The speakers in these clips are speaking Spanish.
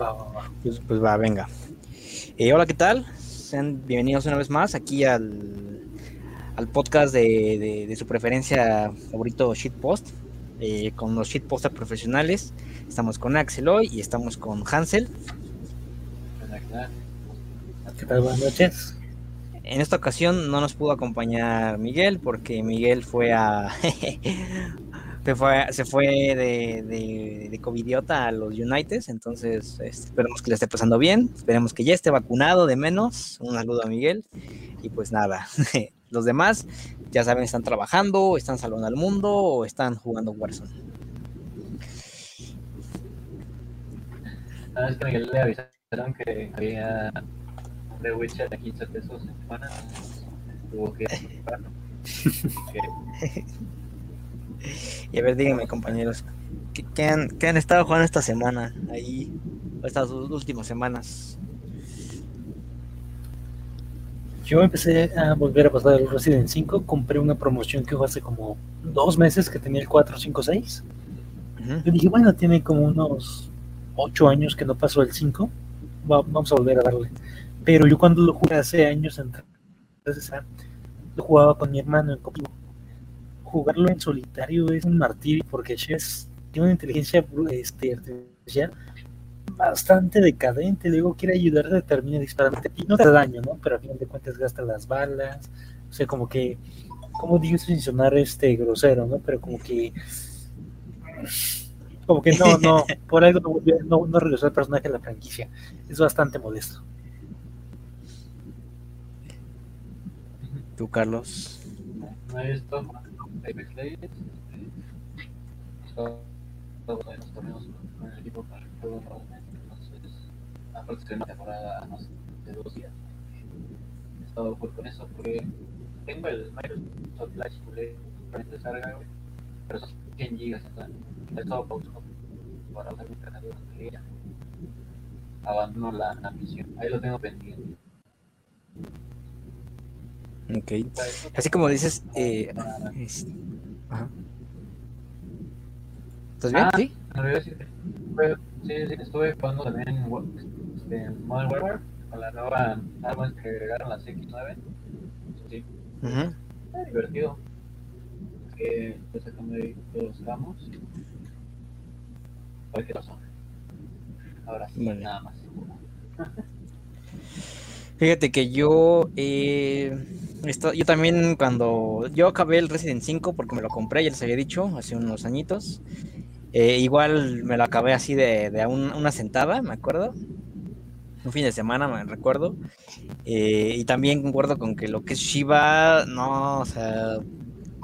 Va, va, va. Pues, pues va, venga. Eh, hola, ¿qué tal? Sean bienvenidos una vez más aquí al, al podcast de, de- de su preferencia favorito Shitpost, eh, con los shitposters profesionales. Estamos con Axel hoy y estamos con Hansel. ¿Qué tal? Buenas noches. En esta ocasión no nos pudo acompañar Miguel porque Miguel fue a... se fue, se fue de, de, de covidiota a los Uniteds, entonces este, esperemos que le esté pasando bien, esperemos que ya esté vacunado de menos. Un saludo a Miguel. Y pues nada, los demás ya saben, están trabajando, están salvando al mundo o están jugando Warzone. Ah, es que Miguel le avisaron que había de Witcher a 15 pesos en semana. Tuvo que que- Y a ver, díganme compañeros, ¿qué, qué han, qué han estado jugando esta semana? Ahí, estas dos últimas semanas. Yo empecé a volver a pasar el Resident 5. Compré una promoción que fue hace como dos meses que tenía el 456. Ujú. Yo dije, bueno, tiene como unos 8 años que no pasó el 5. Va- vamos a volver a darle. Pero yo cuando lo jugué hace años, entonces lo jugaba con mi hermano en cooperativo. Jugarlo en solitario es un martirio porque Chess tiene una inteligencia este, artificial bastante decadente. Luego quiere ayudarte, termina disparando y no te da daño, ¿no? Pero a final de cuentas gasta las balas. O sea, como que, como digo sin sonar este grosero, ¿no? Pero como que como que no, no, por algo no, no, no regresó el personaje a la franquicia. Es bastante modesto. Tú, Carlos. no he visto Apex Legends. Solo en los torneos con el equipo para el juego normalmente. Entonces, una temporada no sé, de dos días. He estado con eso porque tengo el Microsoft Flash para güey, pero son 100 gigas. He estado pausado para usar mi cargador de ella. Abandono la, la misión. Ahí lo tengo pendiente. Ok. Así como dices, eh, es- ajá. ¿Estás bien? Ah. Sí. Realidad sí, sí, estuve jugando también en, este, Modern Warfare con la nueva arma que agregaron, las X9. Sí, está divertido. Que estoy sacando ahí todos los ramos. A ver qué pasó. Ahora sí, Vale. nada más. Fíjate que yo, eh, esto- yo también cuando yo acabé el Resident 5 porque me lo compré, ya les había dicho, hace unos añitos. eh, igual me lo acabé así de, de una sentada, me acuerdo. Un fin de semana, me recuerdo. eh, y también concuerdo con que lo que es Shiva, no, o sea,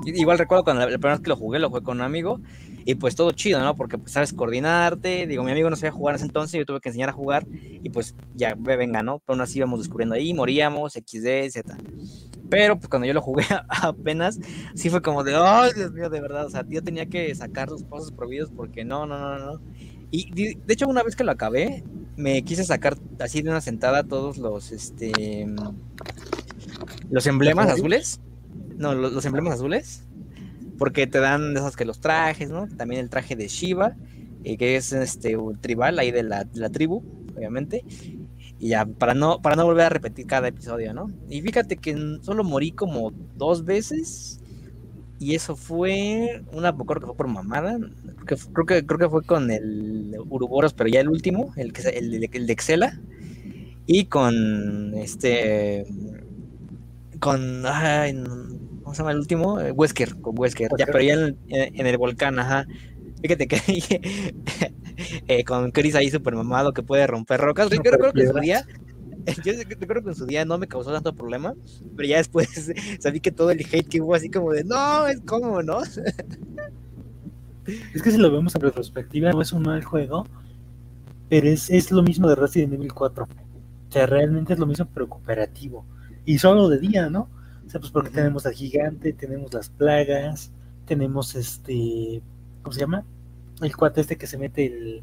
igual recuerdo cuando la, la primera vez que lo jugué, lo jugué con un amigo. Y pues todo chido, ¿no? Porque pues sabes coordinarte. Digo, mi amigo no sabía jugar en ese entonces, yo tuve que enseñar a jugar. Y pues ya, ve, venga, ¿no? Pero aún así íbamos descubriendo ahí, moríamos, XD, Z. Pero pues cuando yo lo jugué apenas, sí fue como de, ay, Dios mío, de verdad. O sea, yo tenía que sacar los pasos prohibidos porque no, no, no, no. Y de, hecho, una vez que lo acabé, me quise sacar así de una sentada todos los, este, los emblemas ¿Los azules. No, los, los emblemas azules. Porque te dan de esos que los trajes, ¿no? También el traje de Shiva, eh, que es este un tribal ahí de la, de la tribu, obviamente. Y ya, para no, para no volver a repetir cada episodio, ¿no? Y fíjate que solo morí como dos veces. Y eso fue una creo que fue por mamada. Creo que, creo que, creo que fue con el Uruboros, pero ya el último, el que el, el de Excela. Y con este. Con. Ay, no- ¿Cómo se llama el último? Eh, Wesker, con Wesker. Ya, pero ya en, el volcán, ajá. Fíjate que eh, con Chris ahí super mamado que puede romper rocas. Yo recuerdo que en su día. Yo recuerdo que en su día no me causó tanto problema, pero ya después sabí que todo el hate que hubo así como de no, es como, ¿no? Es que si lo vemos en retrospectiva, no es un mal juego, pero es, es lo mismo de Resident Evil 4. O sea, realmente es lo mismo, pero cooperativo. Y solo de día, ¿no? Sea, pues porque tenemos al gigante, tenemos las plagas, tenemos este. ¿Cómo se llama? El cuate este que se mete el,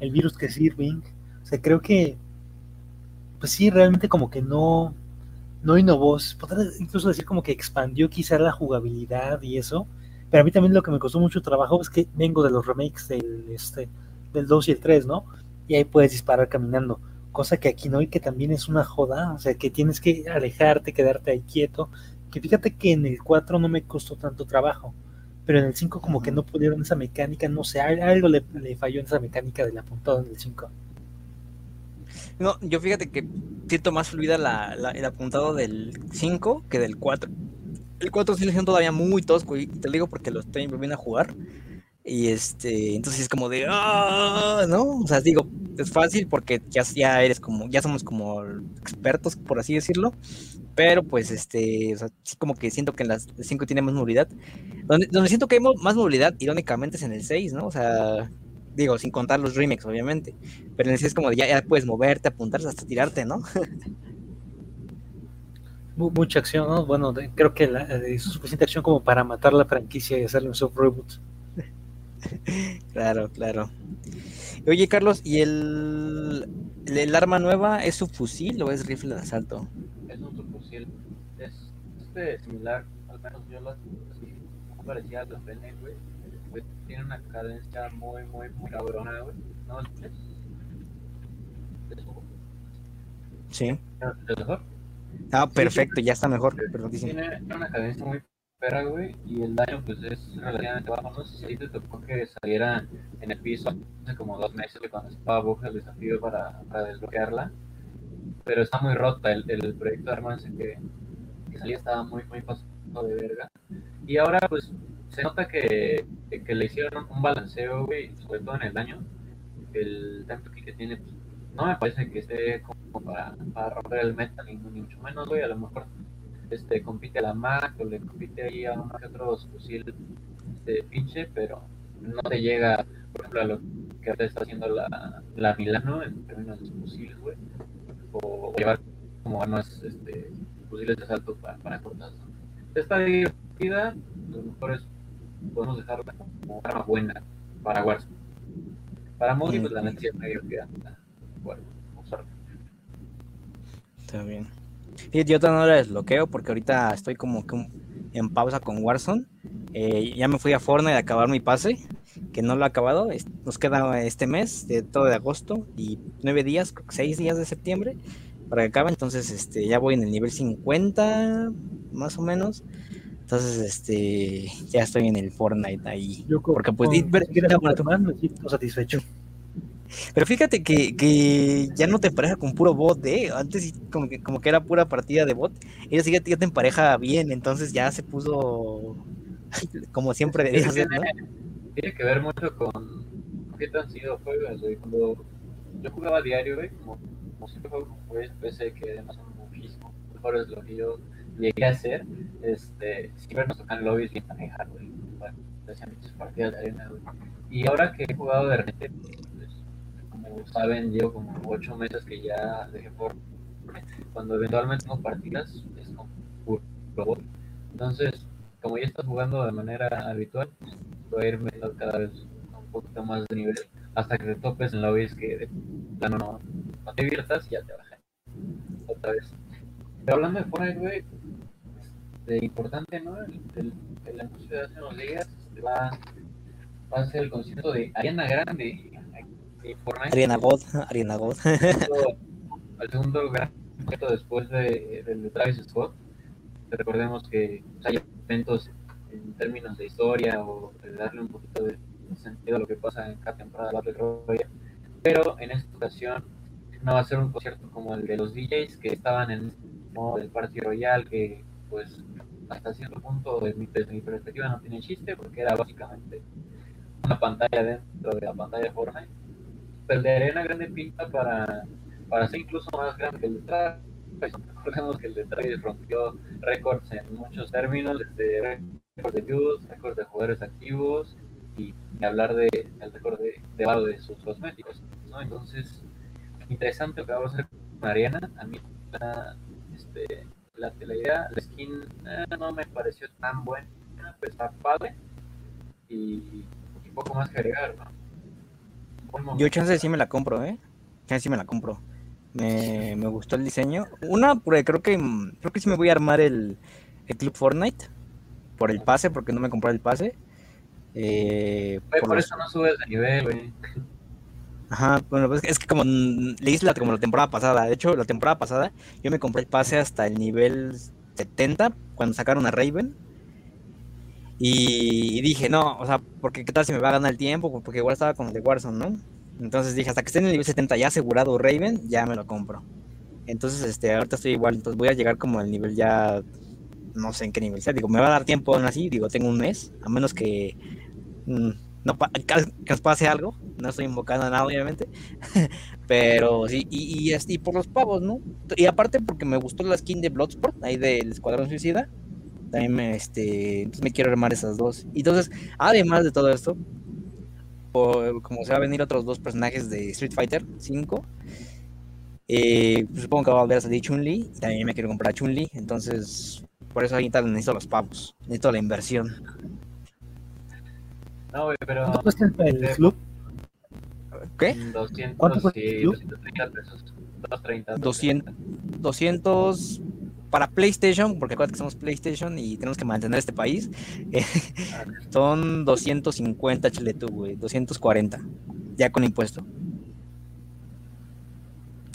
el virus que es Irving. O sea, creo que. Pues sí, realmente como que no. No innovó. Podría incluso decir como que expandió quizá la jugabilidad y eso. Pero a mí también lo que me costó mucho trabajo es que vengo de los remakes del, este, del 2 y el 3, ¿no? y ahí puedes disparar caminando. Cosa que aquí no, y que también es una joda, o sea, que tienes que alejarte, quedarte ahí quieto. Que fíjate que en el 4 no me costó tanto trabajo, pero en el 5 como que no pudieron esa mecánica, no sé, algo le, le falló en esa mecánica del apuntado en el 5. No, yo fíjate que siento más fluida la, la- el apuntado del 5 que del 4. El 4 sí lo siento todavía muy tosco y te lo digo porque lo estoy volviendo a jugar. Y este, entonces es como de, ¡ah! ¿no? O sea, digo, es fácil porque ya, ya eres como, ya somos como expertos, por así decirlo. Pero pues este, o sea, sí como que siento que en las 5 tiene más movilidad. Donde, donde siento que hay más movilidad, irónicamente, es en el 6, ¿no? O sea, digo, sin contar los remakes, obviamente. Pero en el 6 es como de ya, ya puedes moverte, apuntar hasta tirarte, ¿no? Mu- Mucha acción, ¿no? Bueno, creo que la, eh, suficiente acción como para matar la franquicia y hacerle un soft reboot. Claro, claro. Oye, Carlos, ¿y el, el, arma nueva es subfusil o es rifle de asalto? Es un subfusil. Es este similar, al menos yo lo así, parecía a la PN, güey. Güey, Tiene una cadencia muy, muy, muy cabrona, güey. ¿No? ¿Es, Sí. es mejor? Ah, perfecto, ya está mejor. Perfectísimo. Tiene una cadencia muy perra, güey, y el daño pues es relativamente bajo. No sé si te tocó que saliera en el piso hace como dos meses güey, cuando estaba Buja el desafío para, para desbloquearla. Pero está muy rota el, el proyecto de armas que, que salía estaba muy, muy pasado de verga. Y ahora pues se nota que, que le hicieron un balanceo, güey, sobre todo en el daño. El time to kill que tiene, pues, no me parece que esté como para, para romper el meta, ni mucho menos, güey, a lo mejor este, compite a la Mac o le compite ahí a uno que otro fusil este, pinche, pero no te llega, por ejemplo, a lo que está haciendo la, la Milano en términos de fusiles, güey, o, llevar como armas este, fusiles de asalto para, para cortas. ¿no? Está divertida, a lo mejor es, podemos dejarla como arma buena para Warzone. Para Moody, pues la neta sí es medio que anda, bueno, usarla. Está bien. Sí, yo todavía no la desbloqueo porque ahorita estoy como que en pausa con Warzone. Eh, ya me fui a Fortnite a acabar mi pase, que no lo he acabado. Nos queda este mes, de todo de agosto, y nueve días, seis días de septiembre, para que acabe. Entonces, este, ya voy en el nivel 50, más o menos. Entonces, este, ya estoy en el Fortnite ahí. Yo con, Porque, pues, con- di- ver- bueno, más, me siento satisfecho. Pero fíjate que, que ya no te empareja con puro bot, ¿eh? Antes como que, como que era pura partida de bot. Ella sí ya te, empareja bien, entonces ya se puso como siempre debía ser, ¿no? tiene que ver mucho con qué tan sido juegas, güey. Cuando yo jugaba diario, güey, como, como siempre juego con güeyes PC que además son muchísimo mejores de lo que yo llegué a hacer, este, siempre nos tocan lobbies bien manejar, güey. Bueno, hacían muchas partidas de arena, güey. Y ahora que he jugado de repente, saben, llevo como ocho meses que ya dejé por cuando eventualmente tengo partidas, es como puro bot. Entonces, como ya estás jugando de manera habitual, voy a ir metiendo cada vez un poquito más de nivel hasta que te topes en lobbies que de plano no, no te diviertas y ya te bajan otra vez. Pero hablando de Fortnite, güey, de importante, ¿no? El, el, el anuncio de hace unos días este, va, va a ser el concierto de Ariana Grande de Fortnite. Ariana God, Ariana God. El segundo- gran concierto después de, del de Travis Scott. Recordemos que pues, hay eventos en términos de historia o de darle un poquito de sentido a lo que pasa en cada temporada de Battle Royale. Pero en esta ocasión no va a ser un concierto como el de los DJs que estaban en el modo del Party Royale, que pues hasta cierto punto de mi, desde mi perspectiva no tiene chiste porque era básicamente una pantalla dentro de la pantalla de Fortnite. De Arena Grande pinta para, para ser incluso más grande que el de Travis. Recordemos que el de Travis rompió récords en muchos términos, desde récords de views, récords de jugadores activos y, y hablar de el récord de, de varo de sus cosméticos. ¿no? Entonces, interesante lo que vamos a hacer con Ariana. A mí la, este, la, la idea, la skin eh, no me pareció tan buena, pues está padre y, y poco más que agregar. ¿no? Yo chance sí me la compro, ¿eh? Chance sí me la compro. Me, me gustó el diseño. Una, porque creo que creo que sí me voy a armar el, el Club Fortnite por el pase, porque no me compré el pase. Eh, por por los- eso no subes de nivel, güey. Ajá, bueno, pues es que como mm, le hice la, como la temporada pasada. De hecho, la temporada pasada yo me compré el pase hasta el nivel 70 cuando sacaron a Raven. Y, dije, no, o sea, porque qué tal si me va a ganar el tiempo, porque igual estaba con el de Warzone, ¿no? Entonces dije, hasta que esté en el nivel 70 ya asegurado Raven, ya me lo compro. Entonces, este, ahorita estoy igual, entonces voy a llegar como al nivel ya, no sé en qué nivel sea. Digo, me va a dar tiempo aún así, digo, tengo un mes, a menos que mm, no que nos pase algo, no estoy invocando a nada, obviamente, pero sí, y, y, y, por los pavos, ¿no? Y aparte porque me gustó la skin de Bloodsport, ahí del Escuadrón Suicida, también me, este, me quiero armar esas dos. Y entonces, además de todo esto, como se va a venir otros dos personajes de Street Fighter 5, eh, pues supongo que va a volver a salir Chun-Li, y también me quiero comprar Chun-Li, entonces por eso ahorita necesito los pavos, necesito la inversión. No, güey, pero... ¿Cuánto cuesta el club? ¿Qué? 200 ¿Cuánto cuesta y el club? 230 pesos. 230. 200, 200 para PlayStation, porque acuérdate que somos PlayStation y tenemos que mantener este país, son 250 chiletu, güey, 240, ya con impuesto.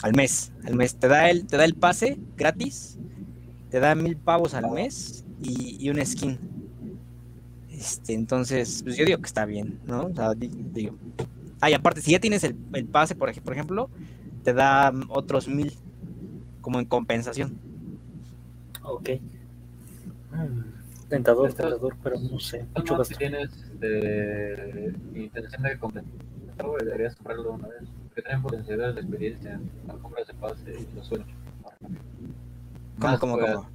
Al mes, al mes. Te da el, te da el pase gratis, te da mil pavos al mes y, y un skin. Este, entonces, pues yo digo que está bien, ¿no? O. Ah, y aparte, si ya tienes el, el pase, por, por ejemplo, te da otros mil como en compensación. Ok. Mm, tentador, Esto- tentador, pero no sé. Mucho gasto. si tienes este, intención de comprar, deberías comprarlo una vez. Porque también potencialidades de experiencia. Cuando compras el pase y lo suelo. ¿Cómo, Más cómo, juegas. cómo?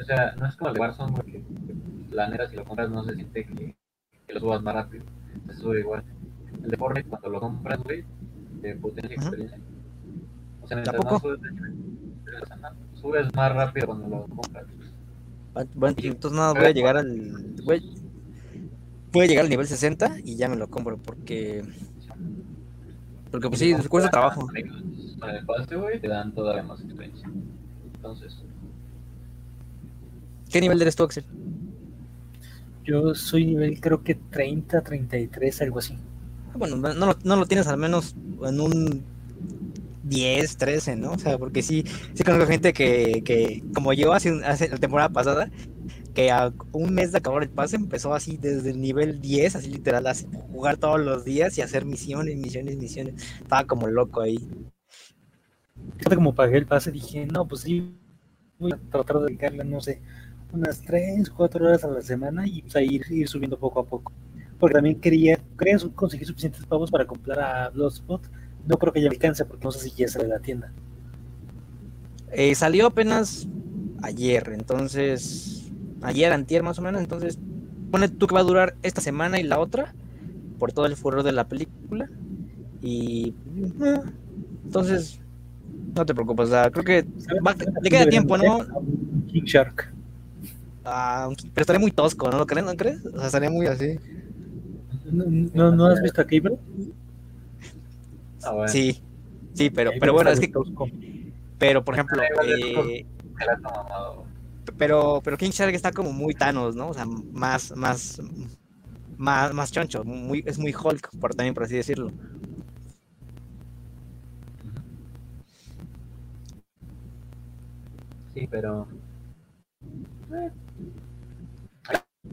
O sea, no es como el de Warzone, porque la neta, si lo compras, no se siente que, que lo subas más rápido. Se sube igual. El de Fortnite, cuando lo compras, güey, de potencia experiencia. O sea, mientras ¿Tampoco? más subes de nivel, subes más rápido cuando lo compras. Ah, Bueno, entonces nada, voy a llegar al. Voy, voy a llegar al nivel 60 y ya me lo compro porque. Porque pues sí, cuesta trabajo. Con el pase, güey, te dan todavía más experiencia. Entonces, ¿Qué nivel eres tú, Axel? Yo soy nivel creo que 30, 33, algo así. Ah, Bueno, no lo, no lo tienes al menos en un 10, 13, ¿no? O sea, porque sí, sí conozco gente que, que como yo hace, hace la temporada pasada, que a un mes de acabar el pase empezó así desde el nivel 10, así literal, así, jugar todos los días y hacer misiones, misiones, misiones. Estaba como loco ahí. Como pagué el pase, dije, no, pues sí, voy a tratar de dedicarle, no sé, unas 3, 4 horas a la semana y pues, a ir, subiendo poco a poco. Porque también quería, quería conseguir suficientes pavos para comprar a Bloodspot. No creo que ya alcance porque no sé si ya sale de la tienda. Eh, salió apenas ayer, entonces, ayer, antier más o menos, entonces, pone tú que va a durar esta semana y la otra, por todo el furor de la película, y eh, entonces, no te preocupes, o sea, creo que va- le queda tiempo, ¿no? King Shark. Ah, pero estaría muy tosco, ¿no lo crees? ¿No crees? O sea, estaría muy así. ¿No, no, ¿no has visto a Cable? Ah, bueno, Sí, sí, pero, pero bueno, es que, pero por ejemplo, es tosco. eh, pero, pero King Shark está como muy Thanos, ¿no? O sea, más, más, más, más choncho, muy, es muy Hulk, por también por así decirlo. Sí, pero. Eh.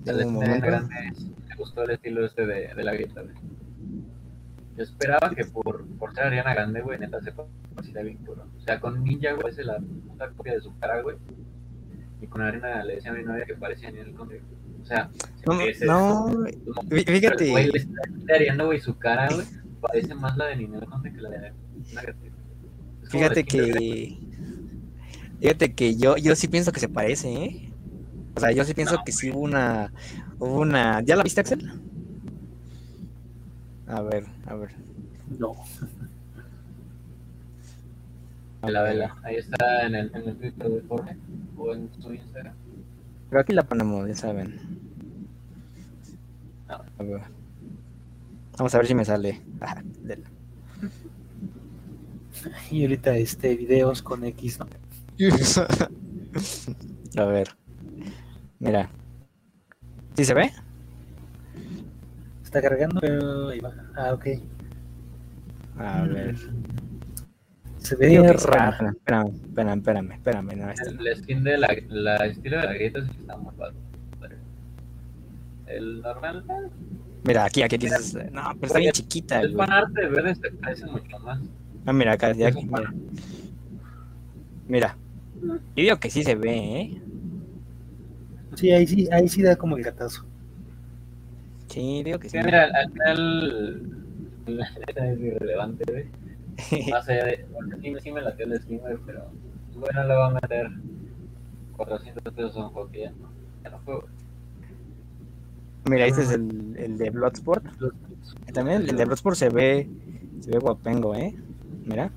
En El un de momento. grande me gustó el estilo este de, de la grieta. Yo esperaba que por, por ser Ariana Grande, güey, neta se parecía bien cabrón. O sea, con Ninja, güey, es la puta copia de su cara, güey. Y con Ariana le decía a mi novia que parecía en el conde. O sea, No, no, fíjate. pero, güey, le está areando, güey, su cara, güey. Parece más la de Ninel Conde que la de fíjate que, fíjate que yo, yo sí pienso que se parece, ¿eh? O sea, yo sí pienso No, que sí hubo una, hubo una, ¿ya la viste, Axel? A ver, a ver. No. La vela. Ahí está en el, en el Twitter de Jorge o en su Instagram. Pero aquí la ponemos, ya saben. A ver. Vamos a ver si me sale. Ah, Y ahorita este videos con X, ¿no? A ver. Mira. ¿Sí se ve? Está cargando, pero ahí va. Ah, ok. A ver. Se Digo ve que sí, raro. Espérame, espérame, espérame, espérame, no, este no. El skin de la, la estilo de la galleta sí está muy padre. El normal eh, Mira, aquí, aquí dices, no, pero está bien chiquita, el fanart de verde se parece mucho más. Ah, mira, acá, ya Es aquí, mira. Mira. Yo digo que sí se ve, ¿eh? Sí, ahí sí, ahí sí da como el gatazo. Sí, digo que sí. Sí, mira, al final la neta es irrelevante, güey. Más allá de, porque sí, sí me latió el güey, pero bueno, le va a meter 400 pesos a un juego que ya no, ya no juego. Mira, este es el, el de Bloodsport. También el de Bloodsport se ve, se ve guapengo, ¿eh? Mira.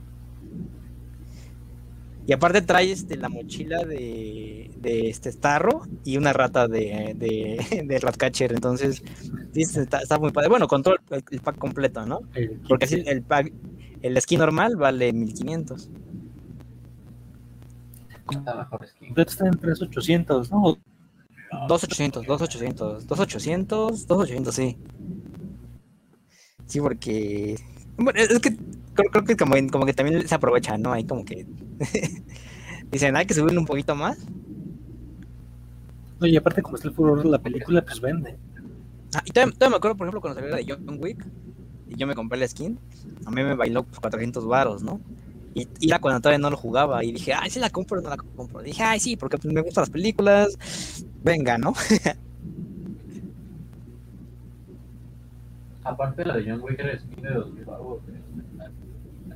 Y aparte trae este, la mochila de, de este Starro y una rata de, de, de Ratcatcher. Entonces, sí, está, está muy padre. Bueno, con todo el, el pack completo, ¿no? El- Porque así el pack, el skin normal vale 1500. Está mejor skin. completo está en 3800, ¿no? 2800, 2800, 2800, 2800, sí. Sí, porque. Bueno, es que creo, creo que como, como que también se aprovecha, ¿no? Ahí como que. Dicen, hay que subirle un poquito más. Oye, aparte como está el furor de la película, pues vende. Ah, y todavía, todavía me acuerdo, por ejemplo, cuando salió la de John Wick y yo me compré la skin, a mí me bailó pues, 400 varos, ¿no? Y, y era cuando todavía no lo jugaba y dije, ay, sí la compro, no la compro. dije, ay, sí, porque pues, me gustan las películas, venga, ¿no? Aparte la de John Wick era skin de 2000 baros, güey.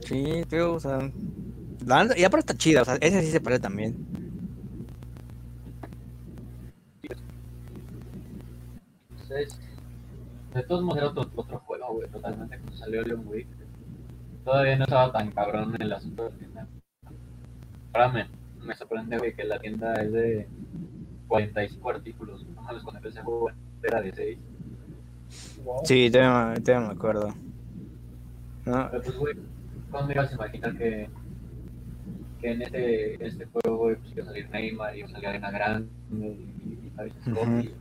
Sí, tío, o sea. la neta- y aparte está chida, o sea, ese sí se parece también. Entonces, de todos modos era otro, otro juego, güey, totalmente cuando salió John Wick. Todavía no estaba tan cabrón el asunto de la tienda. Ahora me, me sorprende, güey, que la tienda es de 45 artículos. No mames, cuando empecé a jugar era de 6. Sí, todavía, todavía me acuerdo. ¿No? Pero pues, güey, ¿cuándo ibas a imaginar que, que en este, en este juego, güey, pues iba a salir Neymar, iba a salir Arena Grande, y, y, y y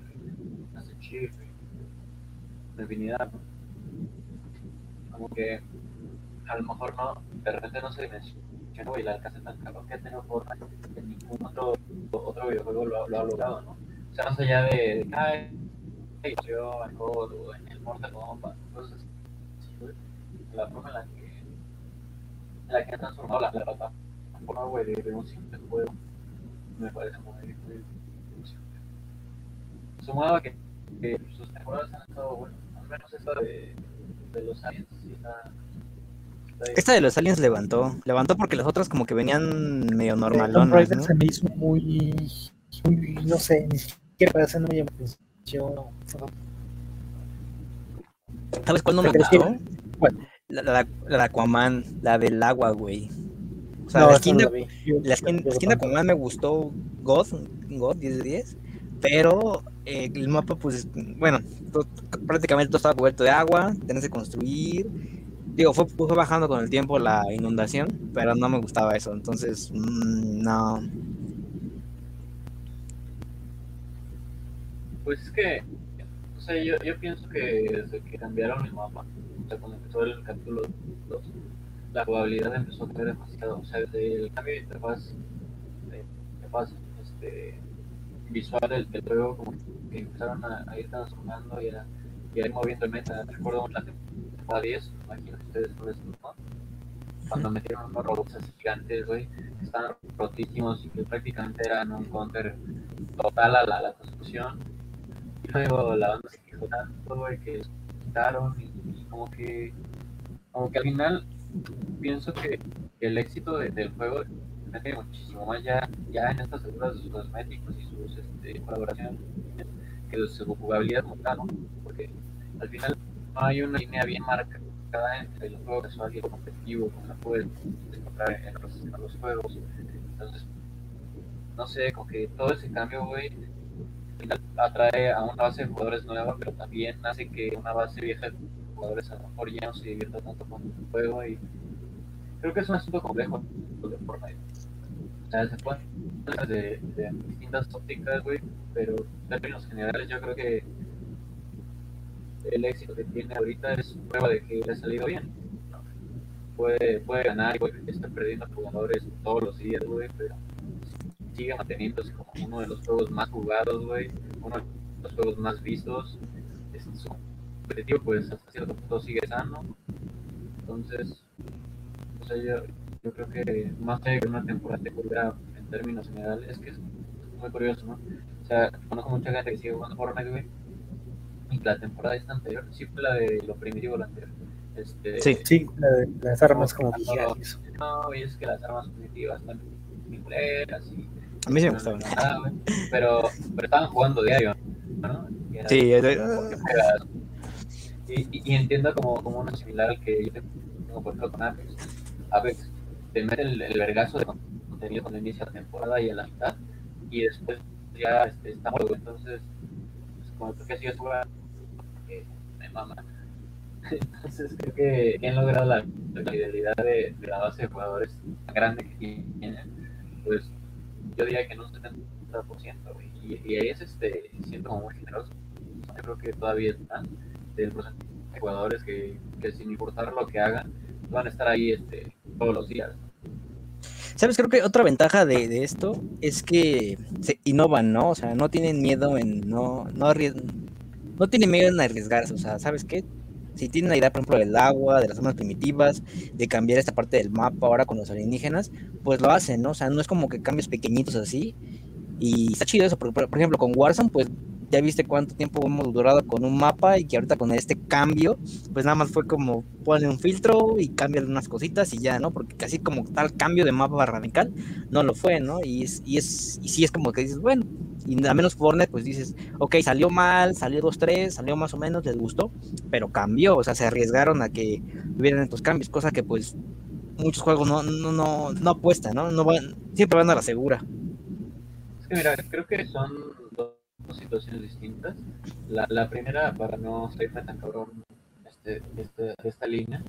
Infinidad, ¿no? Como que a lo mejor no, de repente no se dimensionó y la alcance tan cabrón que ha tenido Fortnite que ningún otro, otro videojuego lo, ha- lo ha logrado, ¿no? O sea, más allá de, de que, yo en COD o en el Mortal Kombat, cosas así, güey la forma en la que en la que han transformado la, la plataforma güey de, de un simple juego me parece muy, muy sumado a que, que sus temporadas han estado buenas al menos esta de, de los aliens sí está. Esta de los aliens levantó. Levantó porque las otras como que venían medio normalonas, ¿no? se me hizo muy, muy, no sé, ni siquiera parece no me ¿Sabes cuál no me ¿Te crees gustó? La, la, la de Aquaman, la del agua, güey. O sea, No, la skin no de, la vi. Yo- la skin, yo la skin de tampoco. Aquaman me gustó God, God 10 de 10, pero eh, el mapa, pues, bueno, to- prácticamente todo estaba cubierto de agua, tenés que construir. Digo, fue, fue bajando con el tiempo la inundación, pero no me gustaba eso, entonces, mm, no. Pues es que o sea yo, yo pienso que desde que cambiaron el mapa o sea cuando empezó el capítulo 2 la jugabilidad empezó a crecer demasiado o sea desde el cambio de interfaz de interfaz este visual del, juego como que empezaron a, a ir transformando y a, y a ir moviendo el meta recuerdo la temporada 10 imagino que ustedes no les ¿no? cuando metieron unos robots así gigantes güey que estaban rotísimos y que prácticamente eran un counter total a la, a la construcción luego la banda se quejó tanto güey que quitaron y, como que como que al final pienso que, el éxito de- del juego depende muchísimo más ya, ya en estas figuras de sus cosméticos y sus este, colaboraciones que de su jugabilidad como tal, ¿no? porque al final no hay una línea bien marcada entre el juego casual y el competitivo como la puedes encontrar en los, en los juegos entonces no sé, como que todo ese cambio, güey, final atrae a una base de jugadores nueva, pero también hace que una base vieja de jugadores a lo mejor ya no se divierta tanto con el juego y creo que es un asunto complejo de Fortnite. O sea, se pueden de, de distintas ópticas, güey, pero en términos generales yo creo que el éxito que tiene ahorita es prueba de que le ha salido bien. puede, puede ganar y puede estar perdiendo jugadores todos los días, güey, pero sigue manteniéndose como uno de los juegos más jugados, güey, uno de los juegos más vistos. Es, su competitivo, pues hasta cierto punto sigue sano. Entonces, o sea, yo, yo creo que más allá de una temporada de cultura en términos generales, es que es muy curioso, ¿no? O sea, conozco mucha gente que sigue jugando Fortnite, güey, y la temporada esta anterior, sí fue la de lo primitivo la anterior. Este, Sí. Sí, la de las armas como no, gigantes. no, y es que las armas primitivas están culeras y A mí sí me gustaban. Ah, pero, pero estaban jugando diario, ¿no? Y era- Sí. Y, y, y entiendo como, como una similar al que yo tengo por ejemplo con Apex. Apex te mete el, el vergazo de contenido cuando inicia la temporada y a la mitad, y después ya este, está muerto. Entonces, pues, como tú que sigues jugando, que me mama. Entonces, creo que han logrado la, la fidelidad de, de la base de jugadores tan grande que tienen, pues yo diría que en un 70%, güey. Y, y ahí es este, siento como muy generoso. Yo creo que todavía están del porcentaje de jugadores que, que sin importar lo que hagan, van a estar ahí este, todos los días. ¿Sabes? Creo que otra ventaja de, de esto es que se innovan, ¿no? O sea, no tienen miedo en no, no no tienen miedo en arriesgarse. O sea, ¿sabes qué? Si tienen la idea, por ejemplo, del agua, de las armas primitivas, de cambiar esta parte del mapa ahora con los alienígenas, pues lo hacen, ¿no? O sea, no es como que cambios pequeñitos así. Y está chido eso, porque, por, ejemplo, con Warzone, pues ya viste cuánto tiempo hemos durado con un mapa y que ahorita con este cambio, pues nada más fue como ponerle un filtro y cambiar unas cositas y ya, ¿no? Porque casi como tal cambio de mapa radical no lo fue, ¿no? Y es, y es, y sí es como que dices, bueno, y a menos Fortnite, pues dices, ok, salió mal, salió 2-3, salió más o menos, les gustó, pero cambió, o sea, se arriesgaron a que hubieran estos cambios, cosa que pues muchos juegos no, no, no, no apuestan, ¿no? no van, siempre van a la segura. Es que mira, creo que son dos situaciones distintas. La, la primera, para no salirme tan cabrón este, este, esta línea,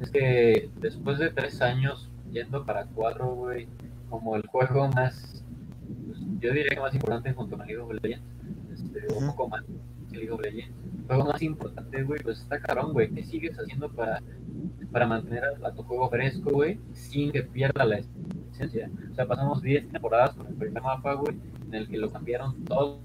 es que después de tres años yendo para cuatro, güey, como el juego más, pues, yo diría que más importante junto con League of Legends, este, un poco más que League of Legends, el juego más importante, güey, pues está cabrón, güey. ¿Qué sigues haciendo para, para mantener a, a tu juego fresco, güey, sin que pierda la esencia? O sea, pasamos 10 temporadas con el primer mapa, güey, en el que lo cambiaron todo,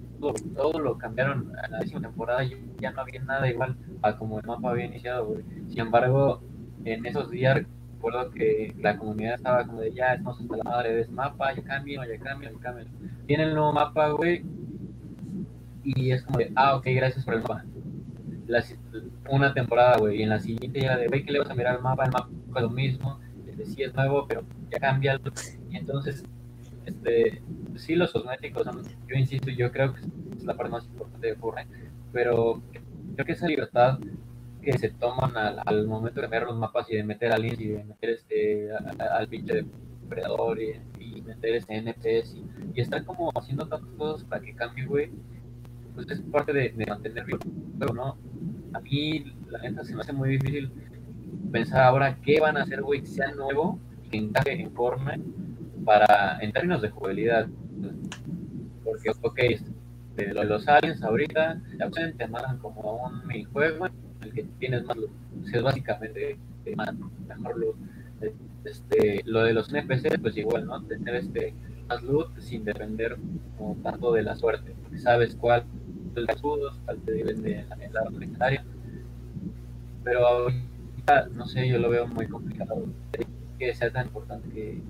todo lo cambiaron a la décima temporada y ya no había nada igual a como el mapa había iniciado, güey. Sin embargo, en esos días recuerdo que la comunidad estaba como de ya estamos hasta la madre de este mapa, ya cambio, ya cambio, ya cambio. Viene el nuevo mapa, güey, y es como de, ah, ok, gracias por el mapa. La una temporada, güey, y en la siguiente ya de, güey, que le vas a mirar al mapa? El mapa es lo mismo, este, sí es nuevo, pero ya cambia. Y entonces, este, sí, los cosméticos son, yo insisto, yo creo que es la parte más importante de Fortnite, pero creo que esa libertad que se toman al, al momento de cambiar los mapas y de meter aliens y de meter este al pinche depredador y, y meter este NPCs y, y estar como haciendo tantas cosas para que cambie, güey, pues es parte de, de mantener vivo juego, ¿no? A mí, la neta, se me hace muy difícil pensar ahora qué van a hacer, güey, que sea nuevo y que encaje en Fortnite para, en términos de jugabilidad. Porque, ok, este, de los aliens ahorita ya te mandan como un minijuego que tienes más sea, es básicamente más, mejor loot. Este, lo de los NPCs, pues igual, ¿no? Tener este más loot sin depender como tanto de la suerte. Porque sabes cuál es el escudos, cuál te vende la, la legendaria. Pero ahorita, no sé, yo lo veo muy complicado que sea tan importante que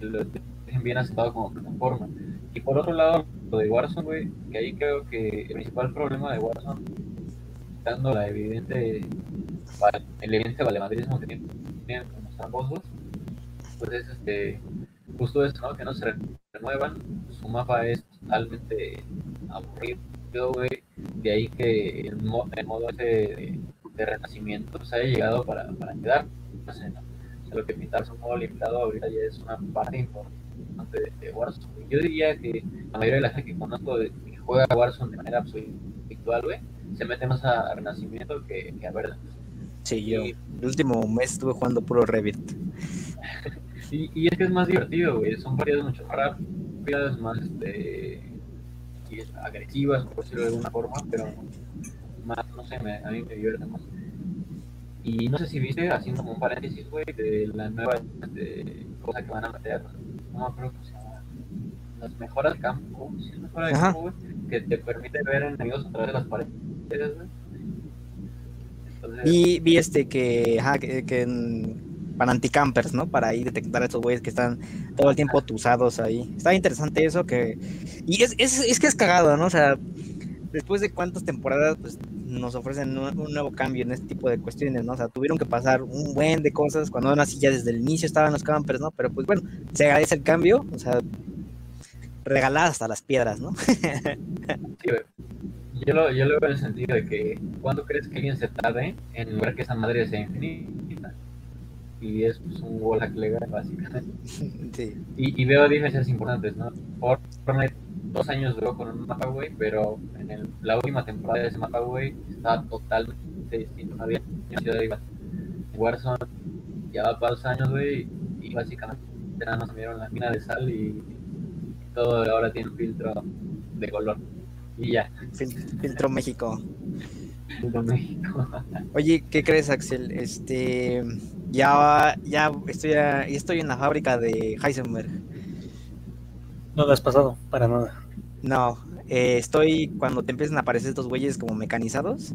lo dejen bien aceptado como plataforma. Y por otro lado, lo de Warzone, güey, que ahí creo que el principal problema de Warzone, la evidente, el evidente valemadrismo que tienen los tramposos, pues es este, justo eso, ¿no? Que no se renuevan, su mapa es totalmente aburrido, güey, de ahí que el, mo- el modo ese de, de renacimiento se haya llegado para, para quedarse, ¿no? O sea, lo que pintarse un modo limitado ahorita ya es una parte importante de, de Warzone. Yo diría que la mayoría de la gente que conozco de- que juega Warzone de manera habitual, güey, se mete más a Renacimiento que, que a Verdansk. Sí, yo. Y- El último mes estuve jugando puro Revit. Y, y es que es más divertido, güey. Son partidas mucho más rápidas, más este, agresivas, por decirlo de alguna forma, pero más, no sé, me- a mí me divierte más. Y no sé si viste, haciendo como un paréntesis, güey, de la nueva este, cosa que van a meter. No me acuerdo cómo se. Las mejoras de campo. Sí, mejoras de campo, güey. Que te permite ver enemigos a través de las paredes, güey. Entonces, Vi, vi este que, ajá, que, que en- para anticampers, ¿no? Para ahí detectar a esos güeyes que están todo el tiempo tusados ahí. Está interesante eso que... Y es, es, es que es cagado, ¿no? O sea, después de cuántas temporadas pues, nos ofrecen un, un nuevo cambio en este tipo de cuestiones, ¿no? O sea, tuvieron que pasar un buen de cosas cuando aún así ya desde el inicio estaban los campers, ¿no? Pero pues bueno, se agradece el cambio, o sea, regaladas hasta las piedras, ¿no? sí. Yo lo, yo lo veo en el sentido de que, ¿cuándo crees que alguien se tarde en ver que esa madre sea infinita? Y es pues, un Wallhack legal, básicamente. sí. Y, y veo diferencias importantes, ¿no? Fortnite dos años duró con un mapa, güey, pero en el- la última temporada de ese mapa, güey, estaba totalmente distinto. No había ciudad igual. Warzone ya va para dos años, güey, y básicamente nada más cambiaron la mina de sal y todo ahora tiene filtro de color. Y ya, Fil- Filtro México. filtro México. Oye, ¿qué crees, Axel? Este, ya, ya estoy, a- estoy en la fábrica de Heisenberg. No lo has pasado, para nada. No, eh, estoy cuando te empiezan a aparecer estos güeyes como mecanizados.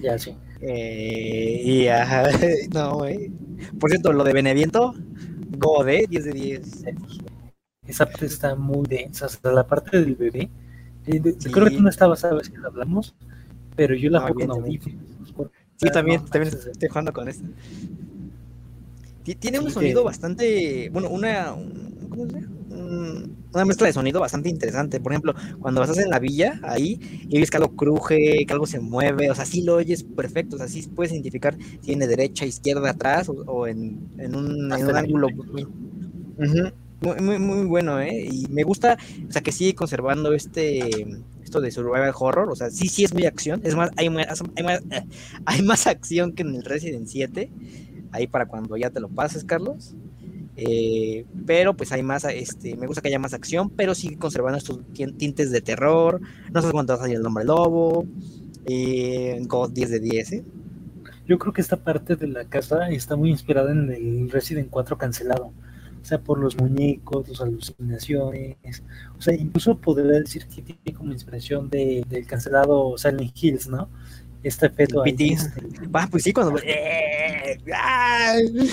Ya sí. Eh, y ajá, no, güey. Por cierto, lo de Beneviento, God, ¿eh? 10 de 10. Esa parte está muy densa. O sea, la parte del bebé. eh, de- Sí. Creo que tú no estabas, sabes que hablamos, pero yo la No, juego con evidentemente. audífonos. porque- Sí, también, no, también manches, estoy jugando con esto. Ti- Tiene un sonido que- bastante, bueno, una, una mezcla de sonido bastante interesante. Por ejemplo, cuando estás en la villa, ahí, y ves que algo cruje, que algo se mueve, o sea, sí lo oyes perfecto, o sea, sí puedes identificar si viene derecha, izquierda, atrás, o, o en, en un, en un la ángulo. Ujú, muy, muy, muy bueno, ¿eh? Y me gusta, o sea, que sigue conservando este, esto de survival horror, o sea, sí, sí es muy acción, es más, hay más, hay más, hay más acción que en el Resident 7, ahí para cuando ya te lo pases, Carlos. Eh, pero pues hay más, este, me gusta que haya más acción, pero sigue conservando estos tintes de terror. No sé cuánto va a salir el nombre lobo. Eh, God 10 de 10, ¿eh? Yo creo que esta parte de la casa está muy inspirada en el Resident 4 cancelado. O sea, por los muñecos, las alucinaciones. O sea, incluso podría decir que tiene como inspiración de, del cancelado Silent Hills, ¿no? Este efecto Ah, pues sí, cuando. ¡Eh! ¡Ay!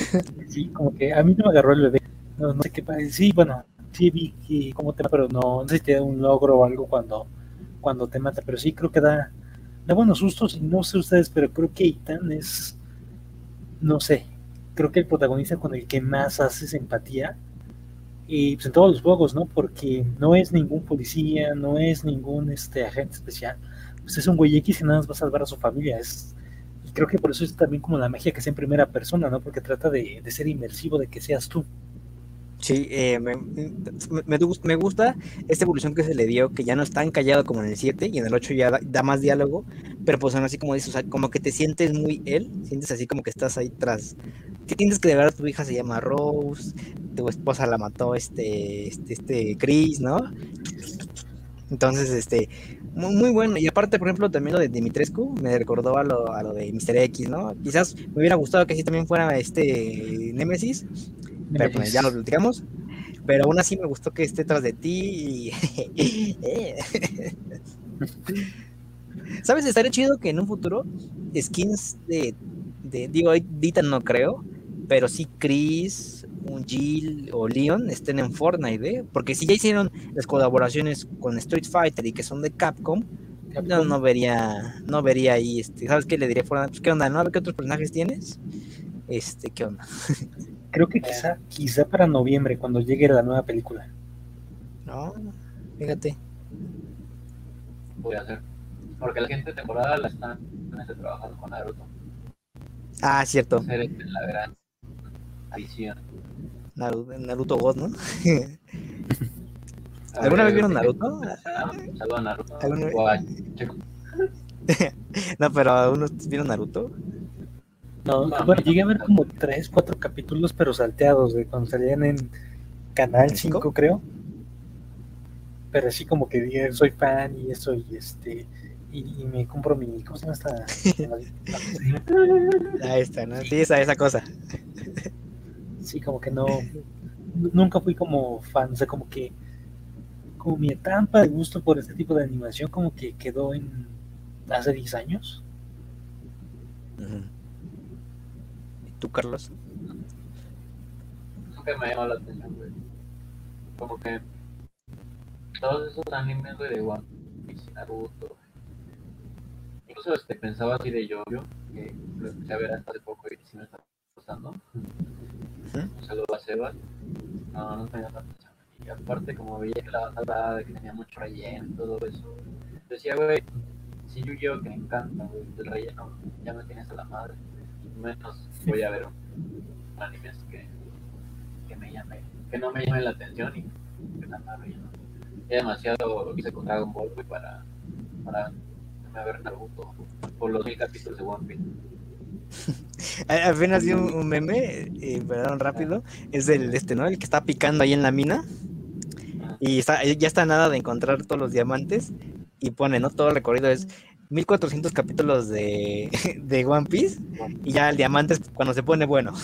sí, como que a mí no me agarró el bebé. No, no sé qué pasa. Sí, bueno, sí vi que cómo te pero no, no sé si te da un logro o algo cuando, cuando te mata, pero sí creo que da, da buenos sustos. Y no sé ustedes, pero creo que Ethan es, no sé, creo que el protagonista con el que más haces empatía. Y pues en todos los juegos, ¿no? Porque no es ningún policía, no es ningún este agente especial. Pues es un güey X que nada más va a salvar a su familia. Es, y creo que por eso es también como la magia que es en primera persona, ¿no? Porque trata de, de ser inmersivo, de que seas tú. Sí, eh, me, me, me gus- me gusta esta evolución que se le dio, que ya no es tan callado como en el 7 y en el 8 ya da, más diálogo, pero pues aún así como dices, o sea, como que te sientes muy él, sientes así como que estás ahí tras, tienes que de verdad tu hija se llama Rose, tu esposa la mató este, este, este Chris, ¿no? Entonces, este, muy, muy bueno. Y aparte, por ejemplo, también lo de Dimitrescu me recordó a lo, a lo de Mr. X, ¿no? Quizás me hubiera gustado que así también fuera este Nemesis, pero pues, ya lo platicamos. Pero aún así me gustó que esté tras de ti y... ¿Sabes? Estaría chido que en un futuro skins de... de digo, Dita no creo, pero sí Chris, un Jill o Leon estén en Fortnite, ¿eh? Porque si ya hicieron las colaboraciones con Street Fighter y que son de Capcom, no, no vería, no vería ahí, este, ¿sabes qué le diría Fortnite? Pues, ¿qué onda? ¿No? A ver qué otros personajes tienes. Este, ¿qué onda? Creo que quizá, quizá para noviembre, cuando llegue la nueva película. No, fíjate. Voy a hacer. Porque la siguiente temporada la están trabajando con Naruto. Ah, cierto. Hacer la gran adición. Naruto, Naruto God, ¿no? ¿Alguna vez vieron ¿qué- Naruto? Saludos a Naruto. No, pero ¿algunos vieron Naruto? No, No, bueno, no, llegué a ver como tres, cuatro capítulos, pero salteados, de cuando salían en Canal ¿En cinco? 5, creo. Pero así como que dije, soy fan y eso, y este, y, y me compro mi. ¿Cómo se llama esta? Ahí está, ¿no? Sí, esa, esa cosa. sí, como que no. Nunca fui como fan, o sea, como que. Como mi etapa de gusto por este tipo de animación, como que quedó en. hace 10 años. ¿Y tú, Carlos? Nunca me ha llamado la atención, güey. Como que todos esos animes, güey, de One Piece, Naruto. Incluso este, pensaba así de Yoyo, que lo empecé a ver hasta hace poco y sí me está gustando. Un saludo a Sebas. No, no tenía la atención. Y aparte, como veía que la avanzada, que tenía mucho relleno y todo eso, decía, güey, si yo yo que me encanta, güey, el relleno ya me tienes a la madre. Menos voy a ver un animes que, que me llame, que no me llame la atención y que nada relleno. Ya demasiado hice con Dragon Ball, para, para ver Naruto por los mil capítulos de One Piece. Apenas vi un, un meme, eh, perdón, rápido, es del este, ¿no? El que está picando ahí en la mina y ya está nada de encontrar todos los diamantes y pone, ¿no? Todo el recorrido es 1400 capítulos de, de One Piece y ya el diamante es cuando se pone bueno.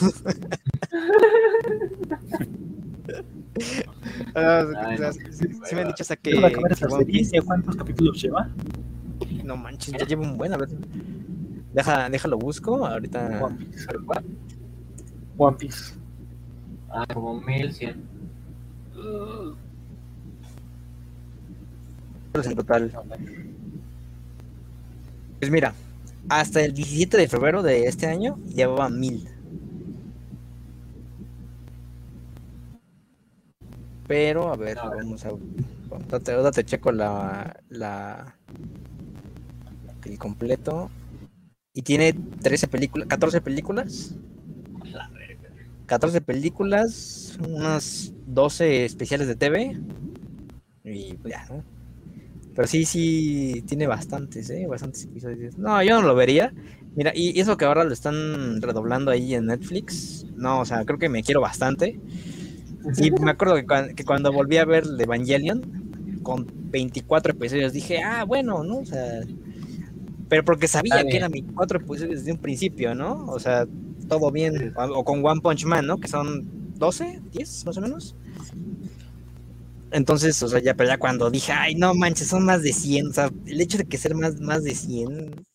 Ah, Ay, o sea, no, sí, sí, sí me han dicho, o sea, que, Quiero acabar que esa One serie, Piece, ¿sé ¿Cuántos capítulos lleva? no manches, ya lleva un buen, a ver. Deja, déjalo busco, ahorita. One Piece. Ah, como 1100. en total. Pues mira, hasta el 17 de febrero de este año llevaba mil. Pero, a ver, vamos a. Date, date checo la, la. El completo. Y tiene 13 películas, 14 películas. La verga. 14 películas, unas 12 especiales de TV. Y ya, ¿no? Pero sí, sí, tiene bastantes, ¿eh? Bastantes episodios. No, yo no lo vería. Mira, y eso que ahora lo están redoblando ahí en Netflix. No, o sea, creo que me quiero bastante. Y me acuerdo que, cuan- que cuando volví a ver el Evangelion, con 24 episodios, dije, ah, bueno, ¿no? O sea, pero porque sabía que eran 24 episodios desde un principio, ¿no? O sea, todo bien. O, o con One Punch Man, ¿no? Que son 12, 10 más o menos. Entonces, o sea, ya, pero ya cuando dije, ay, no manches, son más de 100, o sea, el hecho de que ser más, más de 100.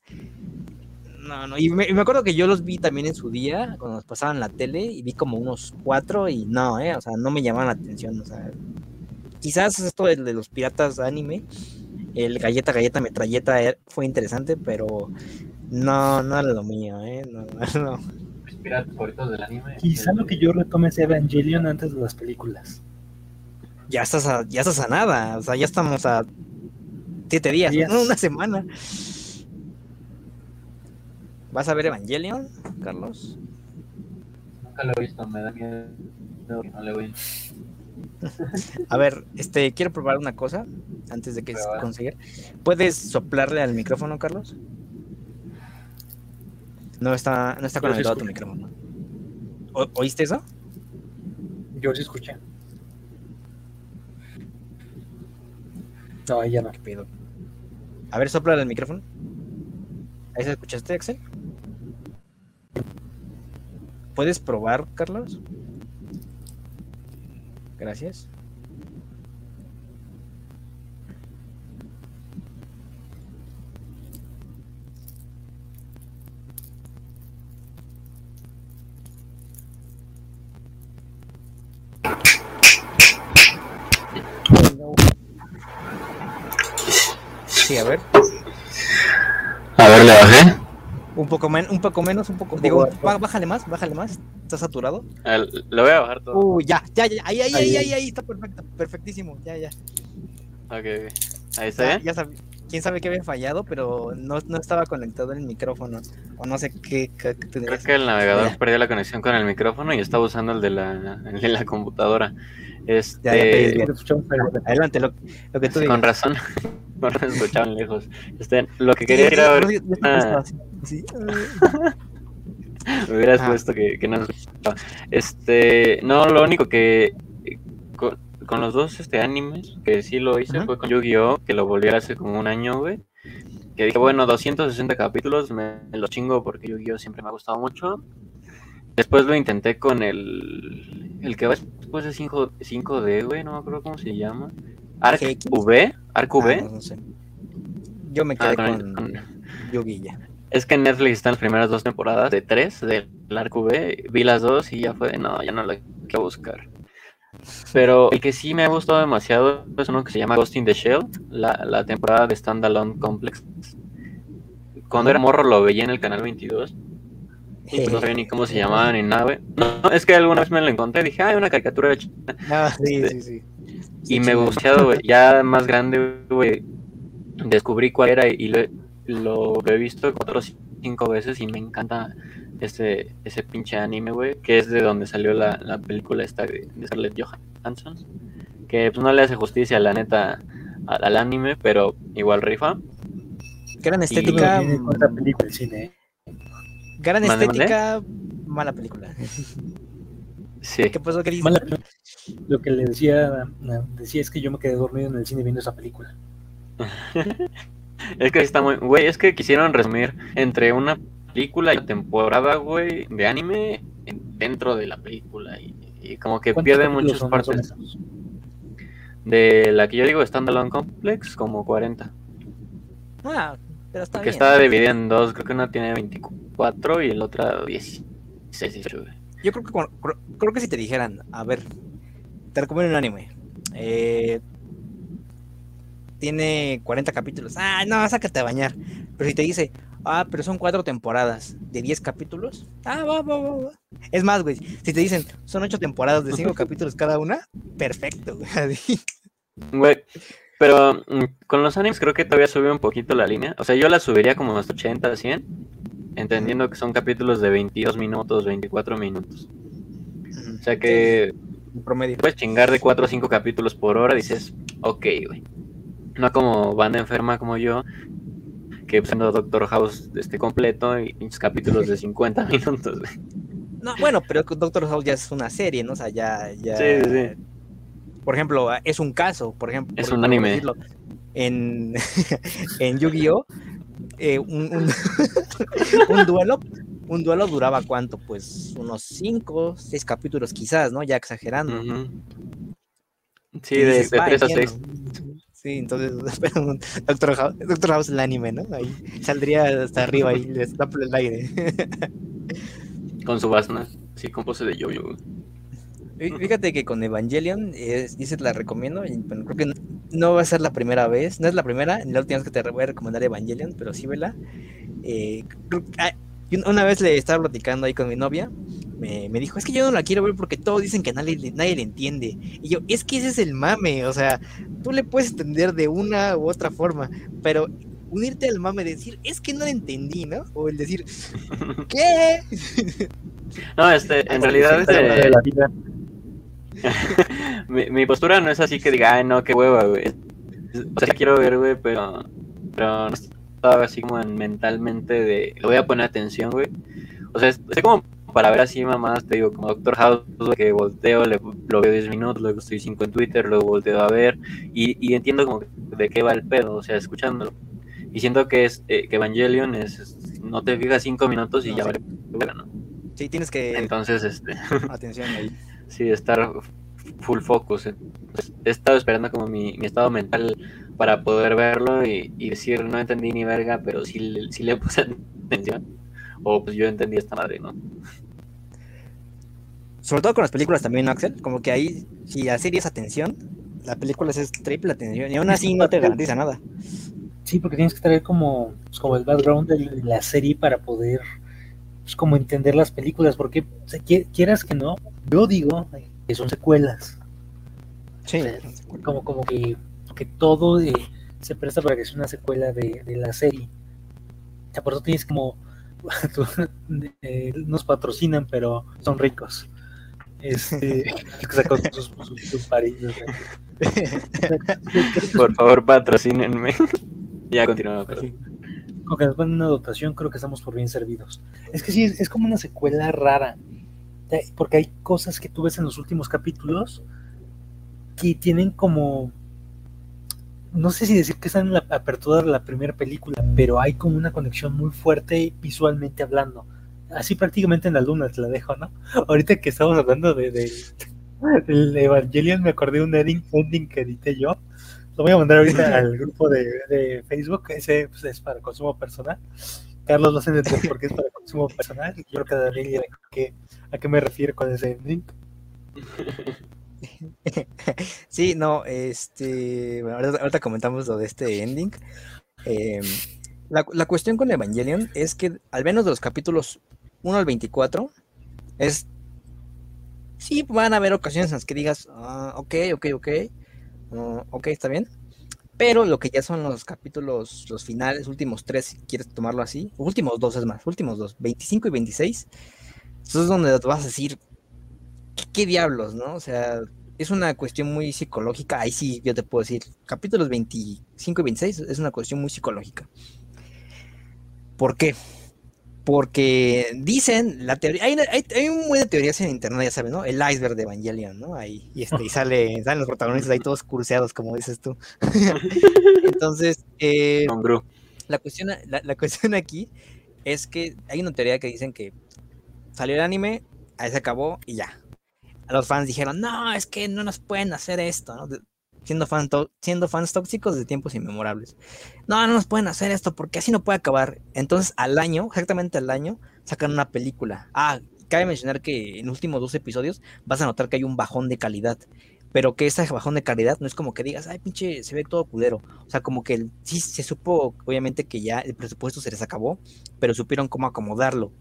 No, no, y me, y me acuerdo que yo los vi también en su día, cuando nos pasaban la tele, y vi como unos cuatro, y no, eh, o sea, no me llamaban la atención, o sea, quizás esto de, de los piratas anime, el galleta, galleta, metralleta eh, fue interesante, pero no, no era lo mío, eh, no, no. Mis piratas favoritos del anime. Quizá lo que yo retome sea Evangelion antes de las películas. Ya estás a, ya estás a nada, o sea, ya estamos a siete días, Días. ¿no? una semana. ¿Vas a ver Evangelion, Carlos? Nunca lo he visto, me da miedo no le voy. A ver, este, quiero probar una cosa antes de que se Prueba. consiga. ¿Puedes soplarle al micrófono, Carlos? No está, no está sí conectado a tu micrófono. ¿O- ¿Oíste eso? Yo sí escuché. No, ahí ya no. ¿Qué pedo? A ver, sopla al micrófono. ¿Ahí se escuchaste, Axel? ¿Puedes probar, Carlos? Gracias. Sí, a ver. A ver, le bajé. Un poco, men- un poco menos, un poco. Un Digo, bájale más, bájale más. ¿Está saturado? Lo voy a bajar todo. Uh, ya, ya, ya. Ahí, ahí, ahí, Ahí. ahí, ahí, está perfecto. Perfectísimo. Ya, ya. Ok, ok. Ahí está Ya, bien. ya Quién sabe qué había fallado, pero no, no estaba conectado el micrófono. O no sé qué, qué- Creo que el navegador Ya. perdió la conexión con el micrófono y estaba usando el de la, el de la computadora. Este, Ya, ya te ves bien. Lo escuchamos, pero- Adelante, lo, lo que tú digas. con razón, no lo escuchaban lejos. Este, lo que quería era estaba así, sí. me hubieras Ah. puesto que, que no escuchaba. Este, no, lo único que con, con los dos este animes que sí lo hice Ajá. fue con Yu-Gi-Oh, que lo volví a hace como un año, güey. que dije, bueno, 260 capítulos, me, me los chingo porque Yu-Gi-Oh siempre me ha gustado mucho. Después lo intenté con el, el que va después de 5, 5D, güey, no me acuerdo cómo se llama. Arc. V, Arc Ah, V. no, no sé. Yo me Ah, quedé con el- con con- Yugi ya. Es que en Netflix están las primeras dos temporadas de tres del Arc V. Vi las dos y ya fue no, ya no la quiero buscar. Pero el que sí me ha gustado demasiado es uno que se llama Ghost in the Shell, la, la temporada de Standalone Complex. Cuando era morro lo veía en el canal 22 y pues no sabía ni cómo se llamaba ni nada, güey. No, es que alguna vez me lo encontré y dije, ay, una caricatura de China. Ah, sí, Este, sí, sí. Y Sí, me gustó, güey. Ya más grande, güey, descubrí cuál era y lo, lo he visto cuatro o cinco veces y me encanta ese, ese pinche anime, güey, que es de donde salió la, la película esta de, de Scarlett Johansson. Que pues no le hace justicia, la neta, al, al anime, pero igual rifa. Gran estética, cuánta película el cine, ¿eh? gran estética, mala película. Sí. ¿Qué pasó, Cris? Mala- Lo que le decía, decía es que yo me quedé dormido en el cine viendo esa película. Es que está muy. Güey, es que quisieron resumir entre una película y una temporada, güey, de anime en- dentro de la película. Y, y como que ¿Cuántos pierde muchas son, partes. De la que yo digo Standalone Complex, como 40. Ah, pero está que bien. está dividida en dos. Creo que una tiene 24 y el otra 16. 18, güey. Yo creo que, creo, creo que si te dijeran, a ver, te recomiendo un anime. eh, tiene 40 capítulos. Ah, no, sácate a bañar. Pero si te dice, ah, pero son cuatro temporadas de 10 capítulos. Ah, va, va, va, va. Es más, güey, si te dicen, son ocho temporadas de 5 capítulos cada una, perfecto, güey. Güey, pero mm, con los animes creo que todavía sube un poquito la línea. O sea, yo la subiría como hasta 80, 100. Entendiendo que son capítulos de 22 minutos, 24 minutos. O sea que En promedio. puedes chingar de 4 o 5 capítulos por hora, dices, ok, güey. No como banda enferma como yo, que siendo Doctor House este completo y pinches capítulos de 50 minutos. No, bueno, pero Doctor House ya es una serie, ¿no? O sea, ya, ya. Sí, sí, sí. Por ejemplo, es un caso, por ejemplo. Es por- un anime. decirlo, En, en Yu-Gi-Oh! eh, un, un, un duelo. Un duelo duraba cuánto? Pues unos 5, 6 capítulos quizás, ¿no? Ya exagerando. Sí, de, dices, de "Va, 3 a entiendo". 6. Sí, entonces, Doctor House, Doctor House el anime, ¿no? Ahí saldría hasta arriba y les da por el aire. Con su basna, sí, con pose de yo-yo. güey. Fí- Fíjate que con Evangelion, es, y se la recomiendo, y, bueno, creo que no, no va a ser la primera vez, no es la primera, la última vez que te voy a recomendar Evangelion, pero sí vela. Eh, una vez le estaba platicando ahí con mi novia, me, me dijo, es que yo no la quiero ver porque todos dicen que nadie, le- nadie le entiende. Y yo, es que ese es el mame, o sea, tú le puedes entender de una u otra forma, pero unirte al mame, decir, es que no le entendí, ¿no? O el decir, ¿qué? No, este, en realidad, este, de la vida. mi, mi postura no es así que diga, ay, no, qué hueva, güey. O sea, quiero ver, güey, pero, pero no estaba así como en mentalmente de, le voy a poner atención, güey. O sea, es como para ver así mamás, te digo, como Doctor House, que volteo, le, lo veo 10 minutos, luego estoy 5 en Twitter, luego volteo a ver, y, y entiendo como de qué va el pedo, o sea, escuchándolo. Y siento que es eh, que Evangelion es, es- no te fijas 5 minutos y No, ya sí. vale, ¿no? Sí, tienes que... Entonces, este... Atención ahí. Sí, estar full focus. Entonces, he estado esperando como mi, mi estado mental para poder verlo y, y decir, no entendí ni verga, pero sí, le- sí le puse atención. O pues yo entendí esta madre, ¿no? Sobre todo con las películas también, ¿no, Axel? Como que ahí, si la serie es atención, la película es triple atención y aún así no te garantiza nada. Sí, porque tienes que traer como, pues, como el background de la serie para poder pues, como entender las películas, porque o sea, qui- quieras que no, yo digo que son secuelas, Sí. como, como que, que todo eh, se presta para que sea una secuela de, de la serie. O sea, por eso tienes como, tú- eh, nos patrocinan, pero son ricos. Este, sus, sus, sus parillos, o sea. Por favor, patrocínenme. ya continuamos. perdón. Con que nos ponen una dotación, creo que estamos por bien servidos. Es que sí, es, es como una secuela rara. Porque hay cosas que tú ves en los últimos capítulos que tienen como. No sé si decir que están en la apertura de la primera película, pero hay como una conexión muy fuerte visualmente hablando. Así prácticamente en la luna te la dejo, ¿no? Ahorita que estamos hablando de, de del Evangelion, me acordé de un ending, ending que edité yo. Lo voy a mandar ahorita al grupo de, de Facebook, ese pues, es para consumo personal. Carlos lo sé entender por qué es para consumo personal. Yo creo que Daniel ya que, a qué me refiero con ese ending. Sí, no, este, bueno, ahorita, comentamos lo de este ending. Eh, la, la cuestión con Evangelion es que al menos de los capítulos 1 al 24 es... Sí, van a haber ocasiones en las que digas, ah, ok, ok, ok, ok, está bien. Pero lo que ya son los capítulos, los finales, últimos tres, si quieres tomarlo así, últimos dos es más, últimos dos, 25 y 26, eso es donde vas a decir, ¿qué, qué diablos, no? O sea, es una cuestión muy psicológica, ahí sí yo te puedo decir, capítulos 25 y 26 es una cuestión muy psicológica. ¿Por qué? Porque dicen, la teoría, hay, hay, hay un buen de teorías en internet, ya sabes, ¿no? El iceberg de Evangelion, ¿no? Ahí, y, este, y sale, salen los protagonistas ahí todos curseados, como dices tú. Entonces, eh, la cuestión, la, la cuestión aquí es que hay una teoría que dicen que salió el anime, ahí se acabó y ya. Los fans dijeron, no, es que no nos pueden hacer esto, Siendo, fan siendo fans tóxicos de tiempos inmemorables. No, no nos pueden hacer esto porque así no puede acabar. Entonces, al año, exactamente al año, sacan una película. Ah, cabe mencionar que en los últimos dos episodios vas a notar que hay un bajón de calidad. Pero que ese bajón de calidad no es como que digas, ay, pinche, se ve todo culero. O sea, como que sí se supo, obviamente, que ya el presupuesto se les acabó, pero supieron cómo acomodarlo.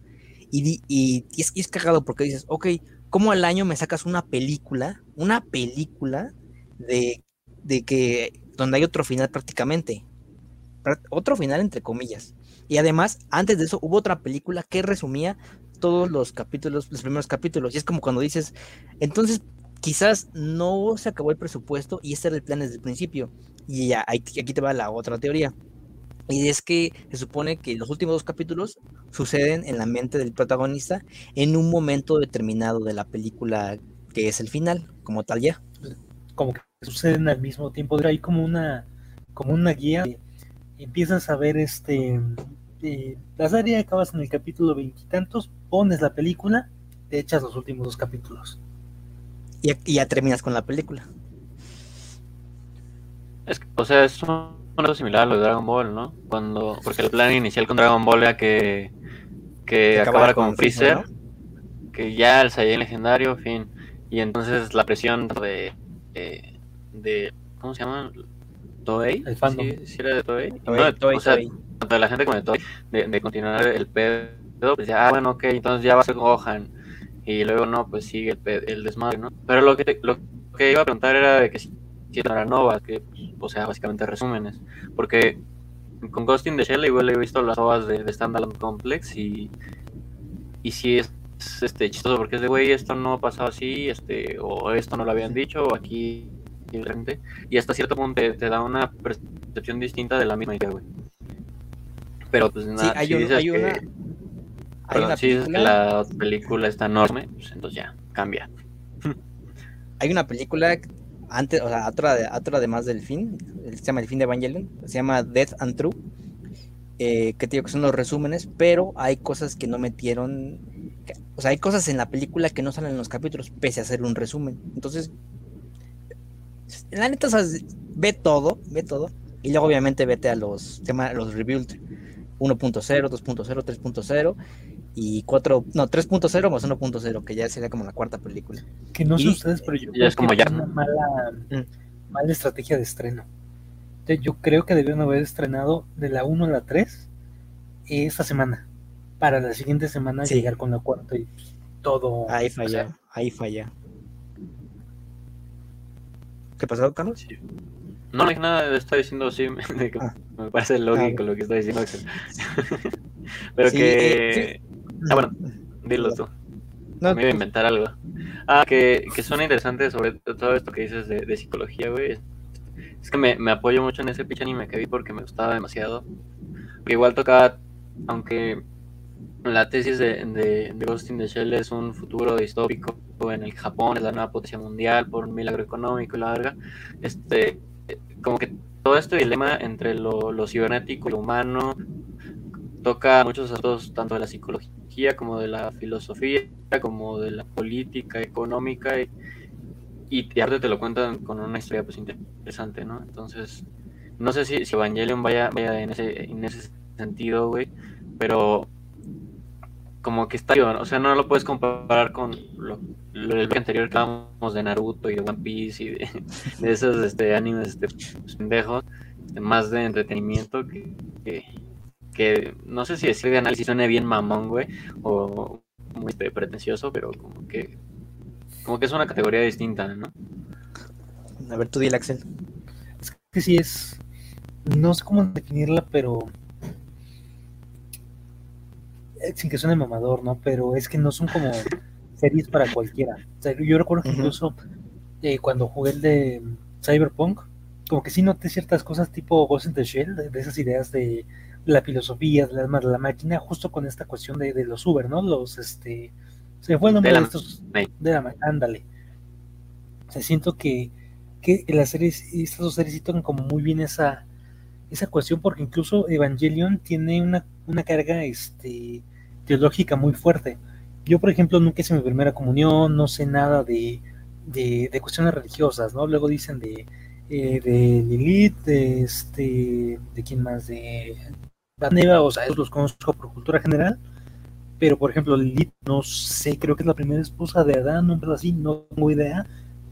Y, y es, y es cagado porque dices, ok, ¿cómo al año me sacas una película, una película de, de que, donde hay otro final prácticamente? Prá- Otro final entre comillas. Y además, antes de eso, hubo otra película que resumía todos los capítulos, los primeros capítulos. Y es como cuando dices, entonces quizás no se acabó el presupuesto y este era el plan desde el principio. Y ya, aquí te va la otra teoría. Y es que se supone que los últimos dos capítulos suceden en la mente del protagonista en un momento determinado de la película que es el final, como tal ya. como que suceden al mismo tiempo. Hay como una, como una guía. Empiezas a ver este eh, la serie, acabas en el capítulo veintitantos, pones la película, te echas los últimos dos capítulos. Y, y ya terminas con la película. Es que, o sea, es un- algo similar a lo de Dragon Ball, ¿no? Cuando, porque el plan inicial con Dragon Ball era que, que acabara con Freezer, que ya el Saiyan legendario, fin. Y entonces la presión de, de, de- ¿cómo se llama? Toei. El fandom. Sí, sí era de Toei. Toei, No, Toei, o sea, Toei. tanto de la gente como de Toei, de, de continuar el pedo, pues ya, ah, bueno, ok, entonces ya va a ser Gohan. Y luego no, pues sigue el, el desmadre, ¿no? Pero lo que, te- lo que iba a preguntar era de que si, si eran novas, que, pues, o sea, básicamente resúmenes. Porque con Ghost in the Shell igual he visto las ovas de, de Standalone Complex y, y sí es, es, este, chistoso porque es de, güey, esto no ha pasado así, este, o esto no lo habían dicho, o aquí diferente. Y hasta cierto punto te, te da una percepción distinta de la misma idea, güey. Pero pues nada, hay si un- dices hay que, una- Hay perdón, una si dices que película, la película está enorme, pues entonces ya, cambia. hay una película antes, o sea, otra, de- otra además del fin, se llama El fin de Evangelion, se llama Death and True, eh, que que son los resúmenes, pero hay cosas que no metieron, que- o sea, hay cosas en la película que no salen en los capítulos, pese a ser un resumen. Entonces, la neta, o ve todo, ve todo, y luego obviamente vete a los, se llama los Rebuild 1.0, 2.0, 3.0 y 4, no, 3.0 más 1.0, que ya sería como la cuarta película. Que no sé Y- ustedes, pero yo ya creo es como que ya. una mala, Mm. mala estrategia de estreno. Entonces, yo creo que debieron haber estrenado de la 1 a la 3 esta semana. Para la siguiente semana Sí. llegar con la cuarta y todo. Ahí falla, ahí falla. ¿Qué pasó, Carlos? No, no dije nada, estoy diciendo así, Ah. me parece lógico Ah, lo que estoy diciendo. Axel. Pero Sí, que... eh, Ah, bueno, dilo tú. No, Me iba a inventar algo. Ah, que, que suena interesante sobre todo esto que dices de, de psicología, güey. Es, que me, me apoyo mucho en ese pinche anime que vi porque me gustaba demasiado. Porque igual tocaba, aunque la tesis de, de, de Ghost in the Shell es un futuro distópico en el Japón es la nueva potencia mundial por un milagro económico y la verga. Este, como que todo este dilema entre lo, lo cibernético y lo humano, toca muchos aspectos tanto de la psicología como de la filosofía, como de la política, económica, y, y aparte te lo cuentan con una historia pues interesante, ¿no? Entonces, no sé si, si Evangelion vaya, vaya en, ese, en ese sentido, güey, pero como que está, o sea, no lo puedes comparar con lo, lo del anterior que hablábamos de Naruto y de One Piece y de, de esos este, animes este, pendejos, este, más de entretenimiento que, que no sé si decir de análisis suene bien mamón, güey, o muy este, pretencioso, pero como que como que es una categoría distinta, ¿no? A ver, tú dile, Axel. Es que sí es. No sé cómo definirla, pero. eh, Sin que suene mamador, ¿no? Pero es que no son como series para cualquiera. O sea, yo recuerdo que incluso eh, cuando jugué el de Cyberpunk, como que sí noté ciertas cosas tipo Ghost in the Shell, de, de esas ideas de la filosofía, de la, de máquina, justo con esta cuestión de, de los Uber, ¿no? Los, este. Se fue el nombre De de, la estos. ma- De la ándale. O sea, siento que, que las series, estas dos series sí tocan como muy bien esa, esa cuestión, porque incluso Evangelion tiene una, una carga este, teológica muy fuerte. Yo, por ejemplo, nunca hice mi primera comunión, no sé nada de, de, de cuestiones religiosas, ¿no? Luego dicen de, eh, de Lilith, de este, de quién más, de Neva, o sea, esos los conozco por cultura general, pero por ejemplo, Lilith, no sé, creo que es la primera esposa de Adán, un pedo así, no tengo idea,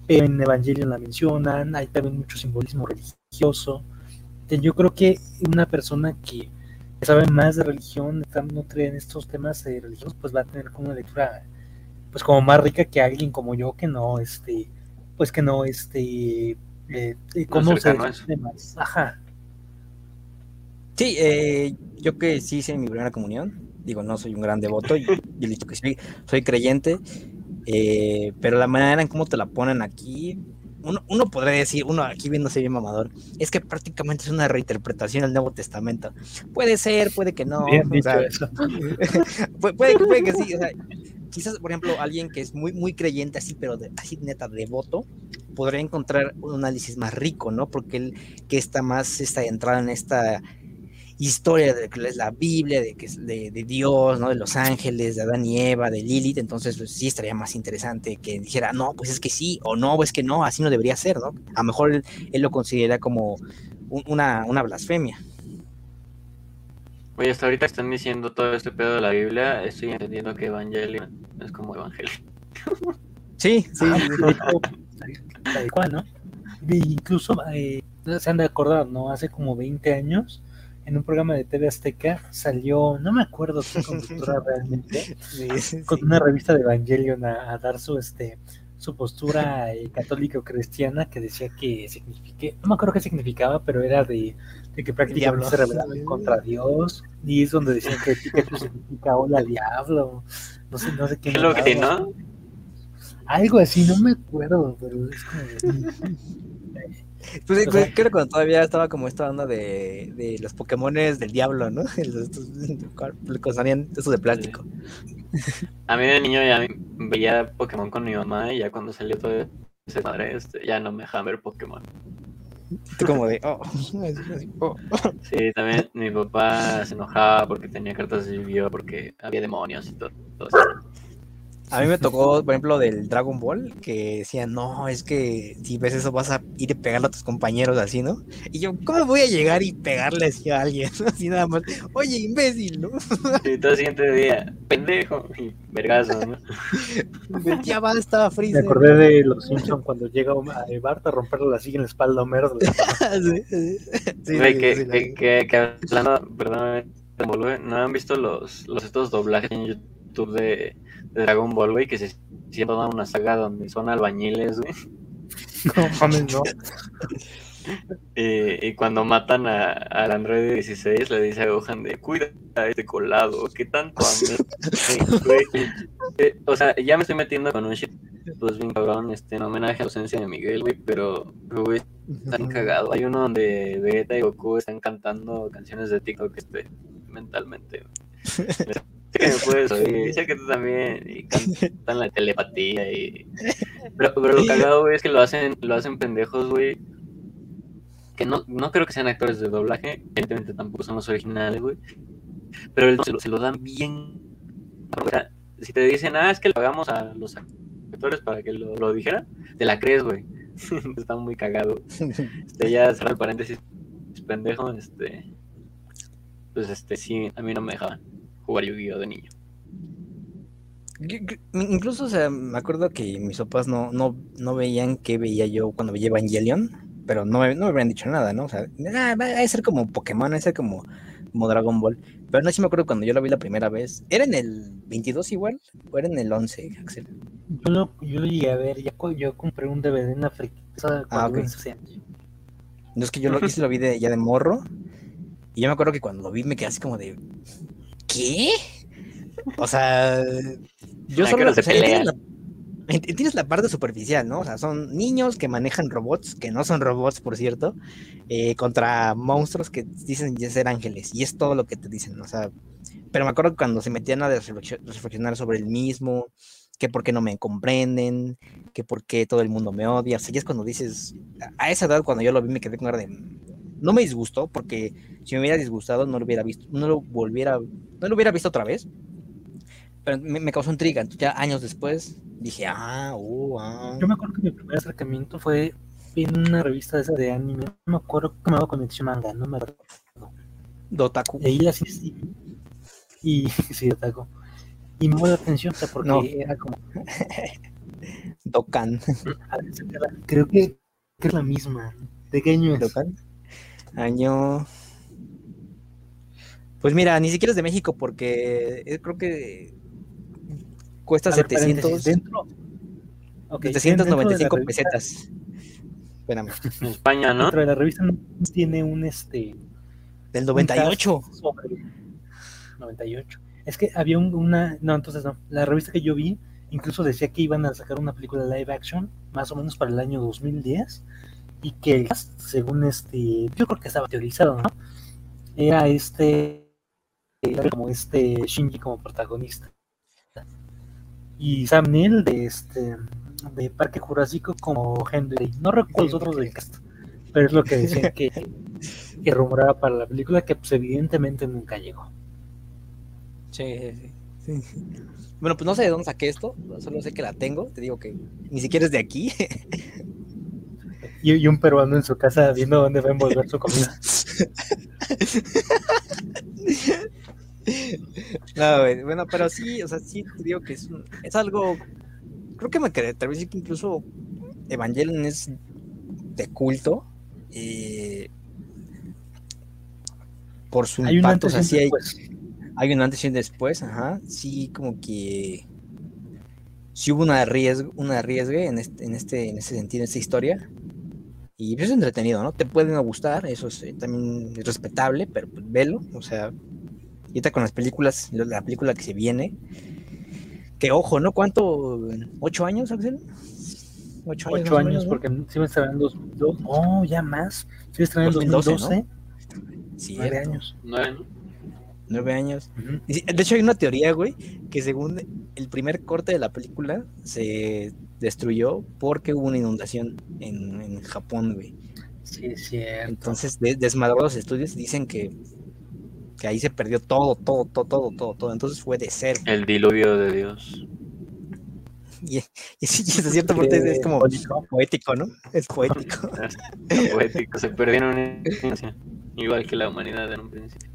pero en Evangelion la mencionan, hay también mucho simbolismo religioso. Entonces, yo creo que una persona que sabe más de religión, está nutre en estos temas eh, religiosos, pues va a tener como una lectura pues como más rica que alguien como yo que no este pues que no este eh, conoce temas. Ajá. Sí, eh, yo que sí hice mi primera comunión, digo, no soy un gran devoto, y, y he dicho que sí, soy creyente, eh, pero la manera en cómo te la ponen aquí, uno, uno podría decir, uno aquí viéndose bien mamador, es que prácticamente es una reinterpretación del Nuevo Testamento. Puede ser, puede que no. Bien o dicho sea, eso. Pu- puede, que- puede que sí, o sea, quizás, por ejemplo, alguien que es muy, muy creyente así, pero de- así neta devoto, podría encontrar un análisis más rico, ¿no? Porque él que está más está entrado en esta historia de que es la Biblia, de que es de, de Dios, ¿no? De los ángeles, de Adán y Eva, de Lilith, entonces pues, sí estaría más interesante que dijera, no, pues es que sí, o no, es que no, así no debería ser, ¿no? A lo mejor él, él lo considera como un- una, una blasfemia. Oye, hasta ahorita que están diciendo todo este pedo de la Biblia, estoy entendiendo que Evangelion es como Evangelio. Sí, sí, Ah, tal cual, ¿no? Incluso eh, se han de acordar, ¿no? Hace como 20 años, en un programa de TV Azteca, salió, no me acuerdo qué conductora realmente, sí, sí, con sí. una revista de Evangelion a, a dar su este su postura eh, católica o cristiana que decía que signifique, no me acuerdo qué significaba, pero era de, de que prácticamente Diablo. se rebelaban contra Dios, y es donde decían que Pikachu significa hola diablo, no sé, no sé qué. ¿Qué es lo que no? Algo así, no me acuerdo, pero es como... Pues, O pues, sea- creo que cuando todavía estaba como esta onda de, de los Pokémones del diablo, ¿no? Que salían estos de plástico. A mí de niño ya veía Pokémon con mi mamá y ya cuando salió todo ese madre, este, ya no me dejaban ver Pokémon. Tú como de, oh, oh. Sí, también mi papá se enojaba porque tenía cartas de Yu-Gi-Oh! porque había demonios y todo. todo eso. A mí me tocó, por ejemplo, del Dragon Ball, que decían, no, es que si ves eso vas a ir y pegarle a tus compañeros así, ¿no? Y yo, ¿cómo voy a llegar y pegarle así a alguien? Así nada más, oye, imbécil, ¿no? Y todo el siguiente día, pendejo y vergazo, ¿no? Ya basta, Me Freezer. acordé de los Simpsons cuando llega a Bart a romperle la silla en la espalda a Homero. Sí, sí, sí, Güey, sí, que, sí, la- que, que, que hablando, perdón, ¿no han visto los, los estos doblajes en YouTube de, de Dragon Ball, güey? Que se hicieron toda una saga donde son albañiles, güey. No mames, no. Y, y cuando matan a- al androide 16, le dice a Gohan de cuida a este colado, que tanto a mí. güey. Eh, o sea, ya me estoy metiendo con un shit, pues bien cabrón, este, en homenaje a la ausencia de Miguel, güey, pero, güey, están cagado. Hay uno donde Vegeta y Goku están cantando canciones de TikTok, este, mentalmente. güey. Sé que me puedes oír, sé que tú también, y cantan la telepatía y... Pero, pero lo cagado, güey, es que lo hacen, lo hacen pendejos, güey, que no, no creo que sean actores de doblaje, evidentemente tampoco son los originales, güey, pero el- se lo, se lo dan bien. O sea, si te dicen, ah, es que le pagamos a los actores para que lo, lo dijeran, te la crees, güey. Está muy cagado. Este, ya cerrar el paréntesis, pendejo, este. Pues este, sí, a mí no me dejaban jugar Yu-Gi-Oh de niño. Yo- Incluso, o sea, me acuerdo que mis papás no, no, no veían qué veía yo cuando veía Evangelion, pero no me, no me habían dicho nada, ¿no? O sea, ah, va a ser como Pokémon, va a ser como, como Dragon Ball. Pero no sí me acuerdo cuando yo lo vi la primera vez. ¿Era en el 22 igual? ¿O era en el 11, Axel? Yo lo, yo lo llegué a ver, ya yo compré un DVD en cuando Ah, ok. tenía 16 años. No es que yo lo, sí lo vi de, ya de morro. Y yo me acuerdo que cuando lo vi me quedé así como de. ¿Qué? O sea. Yo solo. se la, entiendes la parte superficial, ¿no? O sea, son niños que manejan robots, que no son robots, por cierto, eh, contra monstruos que dicen ya ser ángeles. Y es todo lo que te dicen, o sea. Pero me acuerdo que cuando se metían a reflexio- reflexionar sobre el mismo, que por qué no me comprenden, que por qué todo el mundo me odia. O sea, ya es cuando dices, a- a esa edad cuando yo lo vi me quedé con cara de... No me disgustó porque si me hubiera disgustado no lo hubiera visto, no lo volviera, no lo hubiera visto otra vez. Pero me, me causó intriga. Entonces ya años después dije, ah, uh, ah. Yo me acuerdo que mi primer acercamiento fue en una revista de esa de anime. No me acuerdo que me Conexión Manga, no me acuerdo. Dotaku. Y ahí la asistí. Y sí, Otaku. Y me llamó la atención, o sea, porque No. era como. Dokan. a ver, Creo que, que es la misma. ¿De qué año es? Dokan. Año. Pues mira, ni siquiera es de México porque eh, creo que cuesta ver, 700, paréntesis, dentro. Ok, 795 dentro de pesetas. Espérame. En España, ¿no? Dentro de la revista tiene un este. Del un 98. cast sobre 98. Es que había un- una. No, entonces no. La revista que yo vi incluso decía que iban a sacar una película live action, más o menos para el año 2010. Y que el cast, según este. Yo creo que estaba teorizado, ¿no? Era este. era como este Shinji como protagonista. Y Sam Neill de este. De Parque Jurásico como Henry. No recuerdo los otros del cast. Pero es lo que decían que, que rumoraba para la película que pues evidentemente nunca llegó. Sí, sí, sí. Bueno, pues no sé de dónde saqué esto, solo sé que la tengo, te digo que ni siquiera es de aquí. Y, y un peruano en su casa viendo dónde va a envolver su comida. No, bueno, pero sí, o sea, sí te digo que es, un- es algo, creo que me quedé, tal vez que incluso Evangelion es de culto, eh, por su Hay impacto, o sea, y sí hay, un antes y un después, ajá, sí como que sí hubo una arriesgue, una en este, en este, en ese sentido, en esta historia. Y pues, es entretenido, ¿no? Te puede no gustar, eso es, eh, también es respetable, pero pues, velo, o sea, y ahorita con las películas, la película que se viene, que ojo, ¿no? ¿Cuánto? ¿Ocho años, Axel? Ocho años. Ocho años, menos, ¿no? porque se iba a estrenar en 2002. Oh, ya más. A estrenar en 2012, 2012. Sí, Nueve años. Nueve, ¿no? Nueve años. Y De hecho, hay una teoría, güey, que según el primer corte de la película se destruyó porque hubo una inundación en, en Japón, güey. Sí, es cierto. Entonces, de, desmadró los estudios y dicen que, que ahí se perdió todo, todo, todo, todo, todo, todo. Entonces fue de cero. El diluvio de Dios. Y, y sí, hasta cierto punto es, como poético, ¿no? Es poético. Poético, se perdieron en igual que la humanidad en un principio.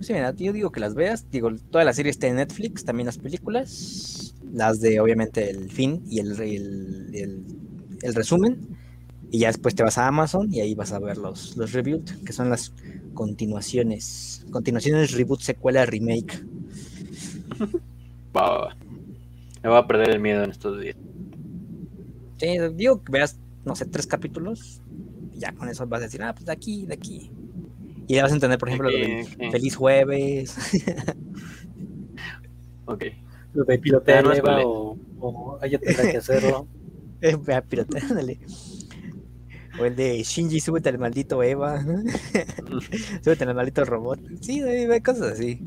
Sí, mira, yo digo que las veas. Digo, toda la serie está en Netflix, también las películas. Las de, obviamente, el fin y el, el, el- el resumen. Y ya después te vas a Amazon y ahí vas a ver los, los reviews, que son las continuaciones. Continuaciones, reboot, secuela, remake. Va, va, va. Me voy a perder el miedo en estos días. Sí, digo que veas, no sé, tres capítulos. Y ya con eso vas a decir, ah, pues de aquí, de aquí. Y ya vas a entender, por ejemplo, lo del Ok, ok. Feliz Jueves. Ok. Lo de pilotear vale. o, o ella tendrá que hacerlo. Eh, ándale. O el de Shinji, súbete al maldito Eva. súbete al maldito robot. Sí, hay hay cosas así.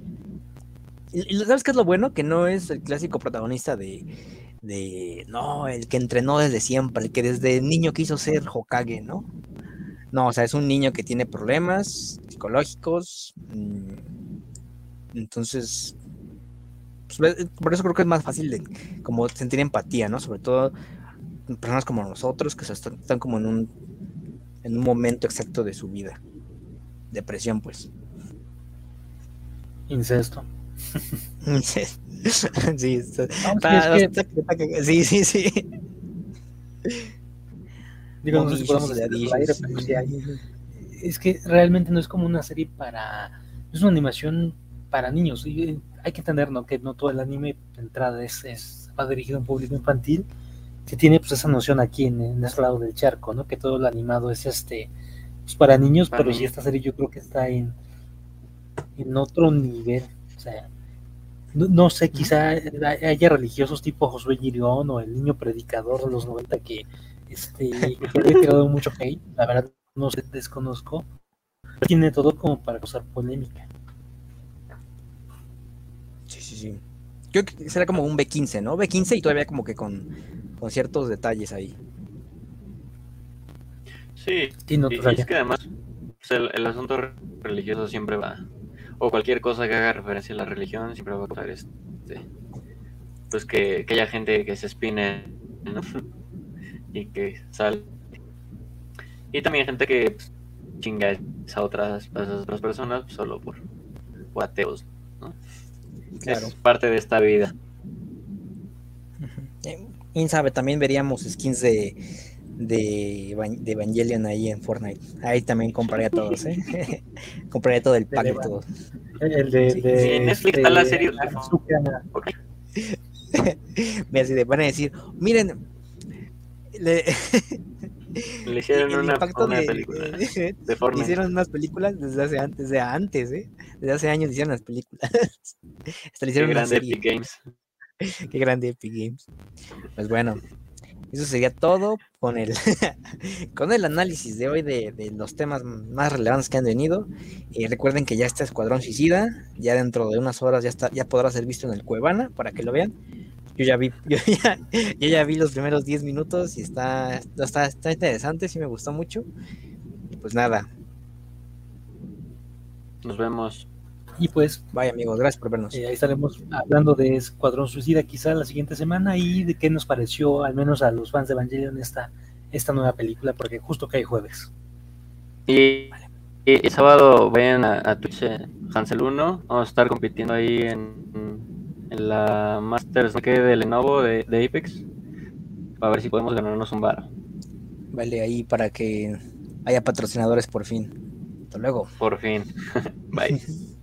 Y, y ¿Sabes qué es lo bueno? Que no es el clásico protagonista de, de. No, el que entrenó desde siempre, el que desde niño quiso ser Hokage, ¿no? No, o sea, es un niño que tiene problemas psicológicos. mm, Entonces, pues, por eso creo que es más fácil de como sentir empatía, ¿no? Sobre todo personas como nosotros que están, están como en un en un momento exacto de su vida. Depresión, pues. Incesto. Sí, sí, está- Vamos, está- es que- está- está- sí, sí, sí. Digo, no sé si podemos Momillos y decirlo al aire, dadillos. pero sí hay. Es que realmente no es como una serie para. Es una animación para niños. Y eh, hay que entender ¿no? que no todo el anime de entrada es, es va dirigido a un público infantil que tiene pues esa noción aquí en, en ese lado del charco, ¿no? Que todo lo animado es este pues, para niños, Para pero sí niños. esta serie yo creo que está en, en otro nivel. O sea, no, no sé, quizá haya religiosos tipo Josué Girón o el niño predicador de los 90 que este que había tirado mucho hate, la verdad no sé, desconozco. Tiene todo como para causar polémica. Sí, sí, sí. Creo que será como un B15, ¿no? B15 y todavía como que con, con ciertos detalles ahí. Sí, Sí, no, y, pues, es que además pues, el, el asunto re- religioso siempre va, o cualquier cosa que haga referencia a la religión siempre va a causar este, pues que, que haya gente que se espine ¿no? y que sale. Y también gente que pues, chinga a otras, a esas otras personas solo por, por ateos. ¿no? Claro. Es parte de esta vida. Eh, Quién sabe, también veríamos skins de, de, de Evangelion ahí en Fortnite. Ahí también compraría todos, ¿eh? compraría todo el pack de todos. El de, Sí, de, sí, Netflix está la serie de- Asuka- Ok. Mira, van a decir, miren, le, Le hicieron el una, impacto una de, película de- de hicieron unas películas desde hace antes, desde antes, ¿eh? Desde hace años hicieron las películas. Hasta le Qué hicieron una grande serie. Epic Games. Qué grande Epic Games. Pues bueno, eso sería todo con el, con el análisis de hoy de, de los temas más relevantes que han venido. Y recuerden que ya está Escuadrón Suicida, ya dentro de unas horas ya está, ya podrá ser visto en el Cuevana para que lo vean. Yo ya vi, yo ya, yo ya vi los primeros 10 minutos y está, está, está interesante, sí me gustó mucho. Y pues nada, Nos vemos. Y pues bye amigos, gracias por vernos. eh, ahí estaremos hablando de Escuadrón Suicida quizá la siguiente semana y de qué nos pareció, al menos a los fans de Evangelion, esta, esta nueva película, porque justo cae jueves. Y, y el sábado vayan a, a Twitch eh, Hansel 1. Vamos a estar compitiendo ahí en, en la Masters que de Lenovo de, de Apex. A ver si podemos ganarnos un bar. Vale, ahí para que haya patrocinadores por fin. Hasta luego. Por fin. Bye.